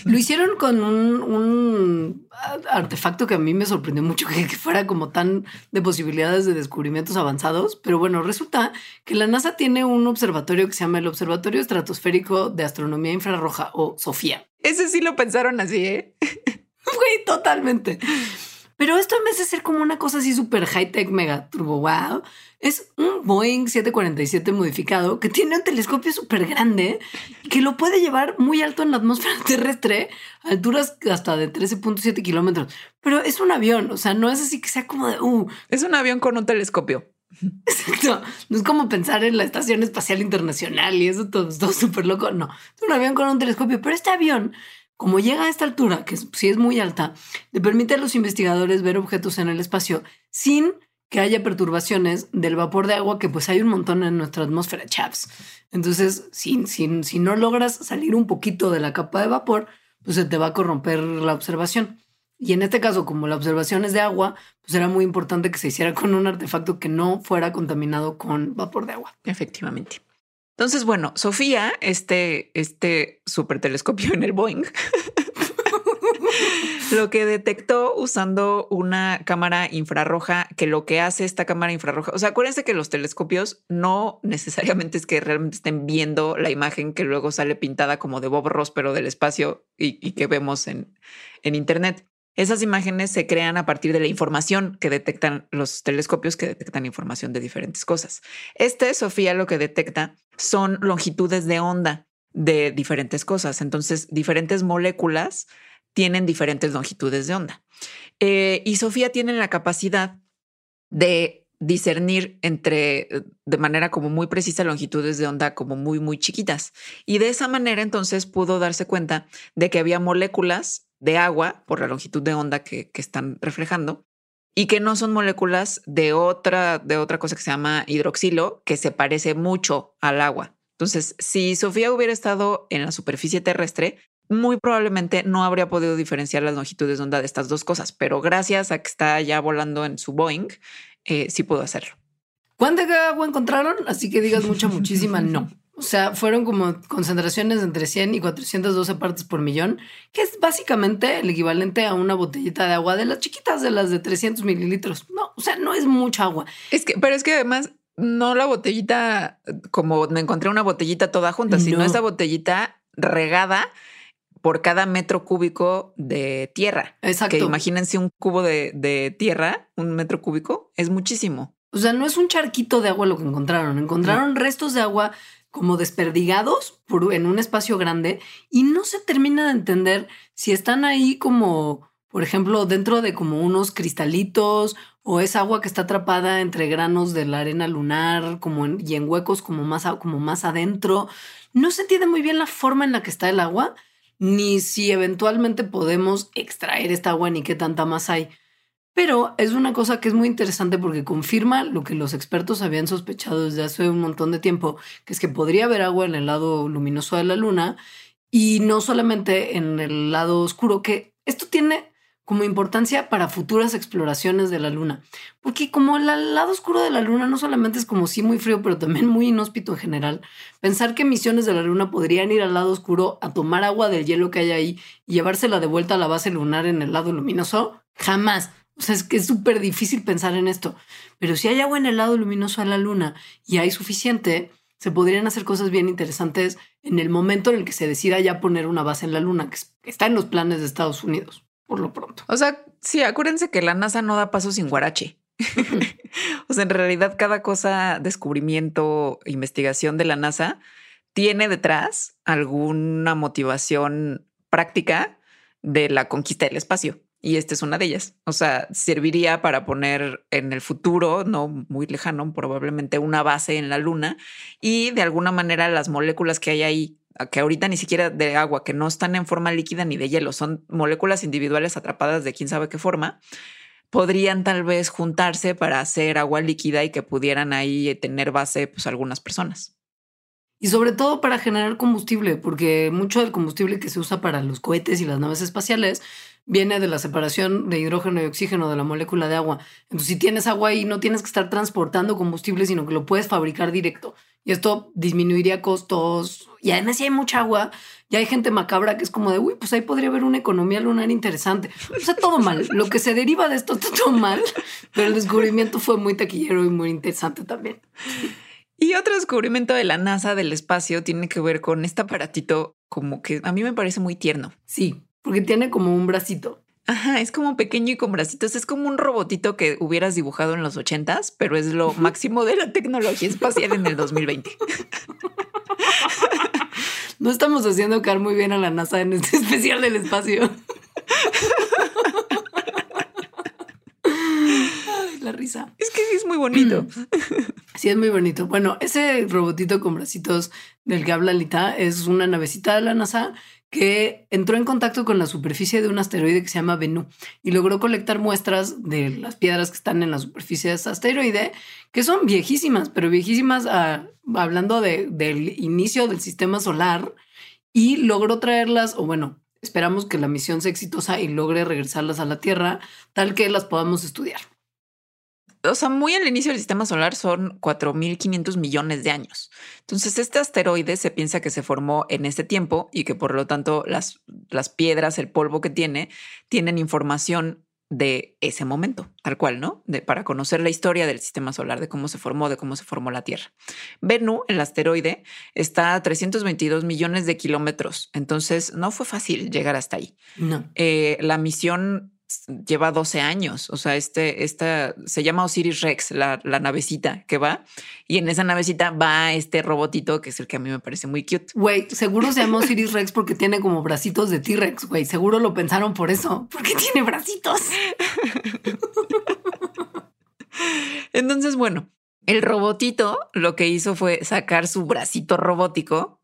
Lo hicieron con un, artefacto que a mí me sorprendió mucho que, fuera como tan de posibilidades de descubrimientos avanzados. Pero bueno, resulta que la NASA tiene un observatorio que se llama el Observatorio Estratosférico de Astronomía Infrarroja o SOFIA. Ese sí lo pensaron así, ¿eh? Güey, totalmente. Pero esto en vez de ser como una cosa así súper high-tech, mega turbo wow, es un Boeing 747 modificado que tiene un telescopio súper grande que lo puede llevar muy alto en la atmósfera terrestre, alturas hasta de 13.7 kilómetros. Pero es un avión, o sea, no es así que sea como de, uh. Es un avión con un telescopio. Exacto. No es como pensar en la Estación Espacial Internacional y eso todo, todo súper loco. No, es un avión con un telescopio, pero este avión como llega a esta altura, que sí es muy alta, le permite a los investigadores ver objetos en el espacio sin que haya perturbaciones del vapor de agua, que pues hay un montón en nuestra atmósfera, chaps. Entonces, si, si no logras salir un poquito de la capa de vapor, pues se te va a corromper la observación. Y en este caso, como la observación es de agua, pues era muy importante que se hiciera con un artefacto que no fuera contaminado con vapor de agua. Efectivamente. Entonces, bueno, Sofía, este, este super telescopio en el Boeing, lo que detectó usando una cámara infrarroja, que lo que hace esta cámara infrarroja, o sea, acuérdense que los telescopios no necesariamente es que realmente estén viendo la imagen que luego sale pintada como de Bob Ross, pero del espacio y, que vemos en, en Internet. Esas imágenes se crean a partir de la información que detectan los telescopios que detectan información de diferentes cosas. Este, Sofía, lo que detecta son longitudes de onda de diferentes cosas. Entonces, diferentes moléculas tienen diferentes longitudes de onda. Eh, y Sofía tiene la capacidad de discernir entre eh, de manera como muy precisa longitudes de onda como muy muy chiquitas y de esa manera entonces pudo darse cuenta de que había moléculas de agua por la longitud de onda que, que están reflejando y que no son moléculas de otra de otra cosa que se llama hidroxilo que se parece mucho al agua. Entonces, si Sofía hubiera estado en la superficie terrestre, muy probablemente no habría podido diferenciar las longitudes de onda de estas dos cosas, pero gracias a que está ya volando en su Boeing, eh, sí pudo hacerlo. ¿Cuánta agua encontraron? Así que digas mucha, muchísima, no. O sea, fueron como concentraciones entre 100 y 412 partes por millón, que es básicamente el equivalente a una botellita de agua de las chiquitas, de las de 300 mililitros. No, o sea, no es mucha agua. Es que, pero es que además no la botellita, como me encontré una botellita toda junta, sino esa botellita regada por cada metro cúbico de tierra. Exacto. Que imagínense un cubo de, tierra, un metro cúbico, es muchísimo. O sea, no es un charquito de agua lo que encontraron. Encontraron restos de agua como desperdigados por, en un espacio grande y no se termina de entender si están ahí como, por ejemplo, dentro de como unos cristalitos o es agua que está atrapada entre granos de la arena lunar como y en huecos como más, como más adentro. No se entiende muy bien la forma en la que está el agua ni si eventualmente podemos extraer esta agua ni qué tanta más hay. Pero es una cosa que es muy interesante porque confirma lo que los expertos habían sospechado desde hace un montón de tiempo, que es que podría haber agua en el lado luminoso de la luna y no solamente en el lado oscuro, que esto tiene como importancia para futuras exploraciones de la Luna. Porque como el lado oscuro de la Luna no solamente es como sí muy frío, pero también muy inhóspito en general, pensar que misiones de la Luna podrían ir al lado oscuro a tomar agua del hielo que hay ahí y llevársela de vuelta a la base lunar en el lado luminoso, jamás. O sea, es que es súper difícil pensar en esto. Pero si hay agua en el lado luminoso de la Luna y hay suficiente, se podrían hacer cosas bien interesantes en el momento en el que se decida ya poner una base en la Luna, que está en los planes de Estados Unidos por lo pronto. O sea, sí, acuérdense que la NASA no da paso sin guarache. o sea, en realidad cada cosa, descubrimiento, investigación de la NASA tiene detrás alguna motivación práctica de la conquista del espacio. Y esta es una de ellas. O sea, serviría para poner en el futuro, no muy lejano, probablemente una base en la Luna y de alguna manera las moléculas que hay ahí que ahorita ni siquiera de agua, que no están en forma líquida ni de hielo, son moléculas individuales atrapadas de quién sabe qué forma, podrían tal vez juntarse para hacer agua líquida y que pudieran ahí tener base pues algunas personas. Y sobre todo para generar combustible, porque mucho del combustible que se usa para los cohetes y las naves espaciales viene de la separación de hidrógeno y oxígeno de la molécula de agua. Entonces, si tienes agua ahí, no tienes que estar transportando combustible, sino que lo puedes fabricar directo. Y esto disminuiría costos. Y además, si hay mucha agua, ya hay gente macabra que es como de, uy, pues ahí podría haber una economía lunar interesante. O sea, todo mal. Lo que se deriva de esto está todo mal, pero el descubrimiento fue muy taquillero y muy interesante también. Y otro descubrimiento de la NASA del espacio tiene que ver con este aparatito como que a mí me parece muy tierno. Sí, porque tiene como un bracito. Ajá, es como pequeño y con bracitos. Es como un robotito que hubieras dibujado en los ochentas, pero es lo máximo de la tecnología espacial en el 2020. No estamos haciendo caer muy bien a la NASA en este especial del espacio. Ay, la risa. Es que sí es muy bonito. Sí, es muy bonito. Bueno, ese robotito con bracitos del que habla Lita es una navecita de la NASA que entró en contacto con la superficie de un asteroide que se llama Bennu y logró colectar muestras de las piedras que están en la superficie de ese asteroide, que son viejísimas, pero viejísimas ah, hablando del inicio del sistema solar, y logró traerlas, o bueno, esperamos que la misión sea exitosa y logre regresarlas a la Tierra, tal que las podamos estudiar o sea, muy al inicio del sistema solar son 4.500 millones de años. Entonces, este asteroide se piensa que se formó en este tiempo y que por lo tanto las, las piedras, el polvo que tiene, tienen información de ese momento, tal cual, ¿no? De, para conocer la historia del sistema solar, de cómo se formó, de cómo se formó la Tierra. Bennu, el asteroide, está a 322 millones de kilómetros, entonces no fue fácil llegar hasta ahí. No. Eh, la misión lleva 12 años. O sea, este, esta se llama Osiris Rex, la, la, navecita que va. Y en esa navecita va este robotito que es el que a mí me parece muy cute. Güey, seguro se llama Osiris Rex porque tiene como bracitos de T-Rex, güey. Seguro lo pensaron por eso, porque tiene bracitos. Entonces Entonces, bueno, el robotito lo que hizo fue sacar su bracito robótico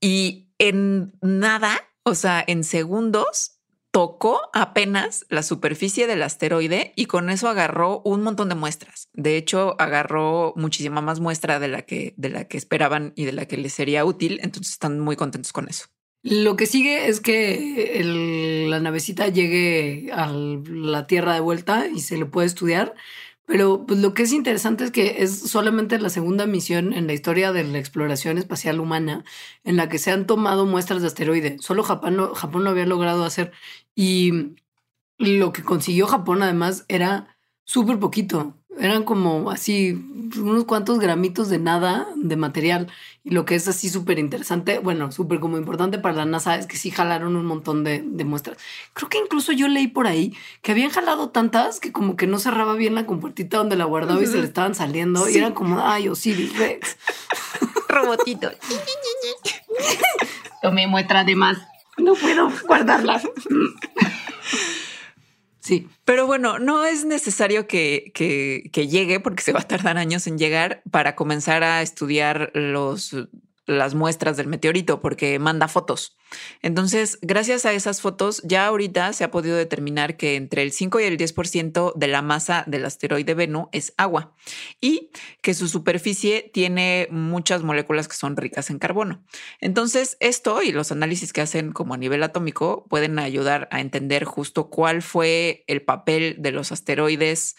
y en nada, o sea, en segundos, tocó apenas la superficie del asteroide y con eso agarró un montón de muestras. De hecho, agarró muchísima más muestra de la que, de la que esperaban y de la que les sería útil. Entonces están muy contentos con eso. Lo que sigue es que la navecita llegue a la Tierra de vuelta y se le puede estudiar. Pero pues, lo que es interesante es que es solamente la segunda misión en la historia de la exploración espacial humana en la que se han tomado muestras de asteroide. Solo Japón, Japón lo había logrado hacer. Y lo que consiguió Japón además era súper poquito. Eran como así unos cuantos gramitos de nada de material. Y lo que es así súper interesante, bueno, súper como importante para la NASA es que sí jalaron un montón de, muestras. Creo que incluso yo leí por ahí que habían jalado tantas que como que no cerraba bien la compuertita donde la guardaba y se le estaban saliendo. Y eran como, ay, Osiris Rex. Robotito. Tomé muestra de más. No puedo guardarlas. Sí. Pero bueno, no es necesario que, que, llegue porque se va a tardar años en llegar para comenzar a estudiar los las muestras del meteorito porque manda fotos. Entonces, gracias a esas fotos, ya ahorita se ha podido determinar que entre el 5 y el 10% de la masa del asteroide Venus es agua y que su superficie tiene muchas moléculas que son ricas en carbono. Entonces, esto y los análisis que hacen como a nivel atómico pueden ayudar a entender justo cuál fue el papel de los asteroides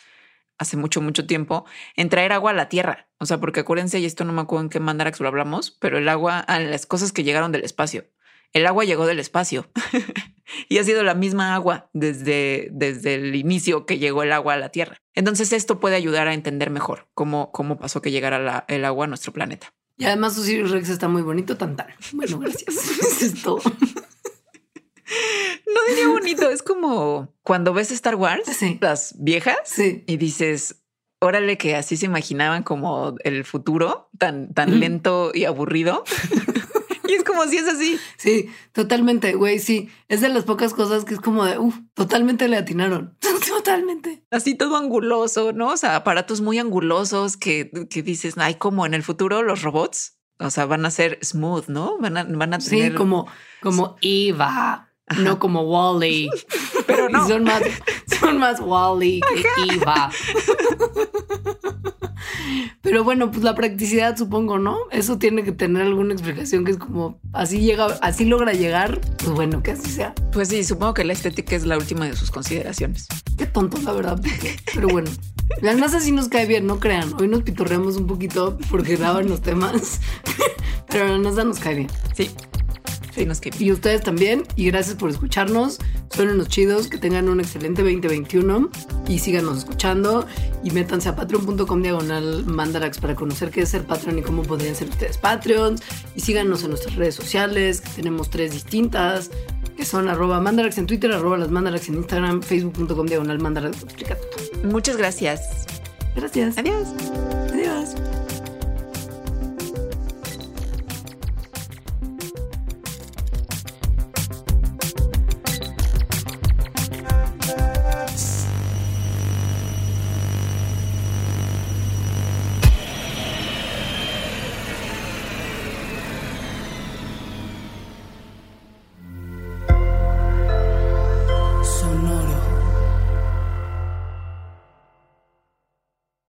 hace mucho, mucho tiempo, en traer agua a la Tierra. O sea, porque acuérdense, y esto no me acuerdo en qué mandarax lo hablamos, pero el agua, a las cosas que llegaron del espacio. El agua llegó del espacio y ha sido la misma agua desde, desde el inicio que llegó el agua a la Tierra. Entonces esto puede ayudar a entender mejor cómo, cómo pasó que llegara el agua a nuestro planeta. Y además Osiris Rex está muy bonito, tan Bueno, gracias. Eso es todo. No diría bonito, es como cuando ves Star Wars, las viejas, y dices, órale que así se imaginaban como el futuro, tan, tan lento y aburrido. y es como si es así. Sí, totalmente, güey, sí. Es de las pocas cosas que es como de, uff, totalmente le atinaron. totalmente. Así todo anguloso, ¿no? O sea, aparatos muy angulosos que, que dices, ay, como en el futuro los robots, o sea, van a ser smooth, ¿no? Van a, van a tener... Sí, como, como No como Wally. Pero no. Son más, son más Wally que Eva. Pero bueno, pues la practicidad supongo, ¿no? Eso tiene que tener alguna explicación que es como así llega, así logra llegar, pues bueno, que así sea. Pues sí, supongo que la estética es la última de sus consideraciones. Qué tonto, la verdad. Pero bueno, la NASA sí nos cae bien, no crean. Hoy nos pitorreamos un poquito porque daban los temas, pero la NASA nos cae bien. Sí. Y ustedes también. Y gracias por escucharnos. Son unos chidos. Que tengan un excelente 2021. Y síganos escuchando. Y métanse a patreon.com diagonal mandarax para conocer qué es ser Patreon y cómo podrían ser ustedes Patreons. Y síganos en nuestras redes sociales, que tenemos tres distintas. Que son arroba mandarax en Twitter, arroba las mandarax en Instagram, facebook.com diagonal mandarax. Muchas gracias. Gracias. Adiós.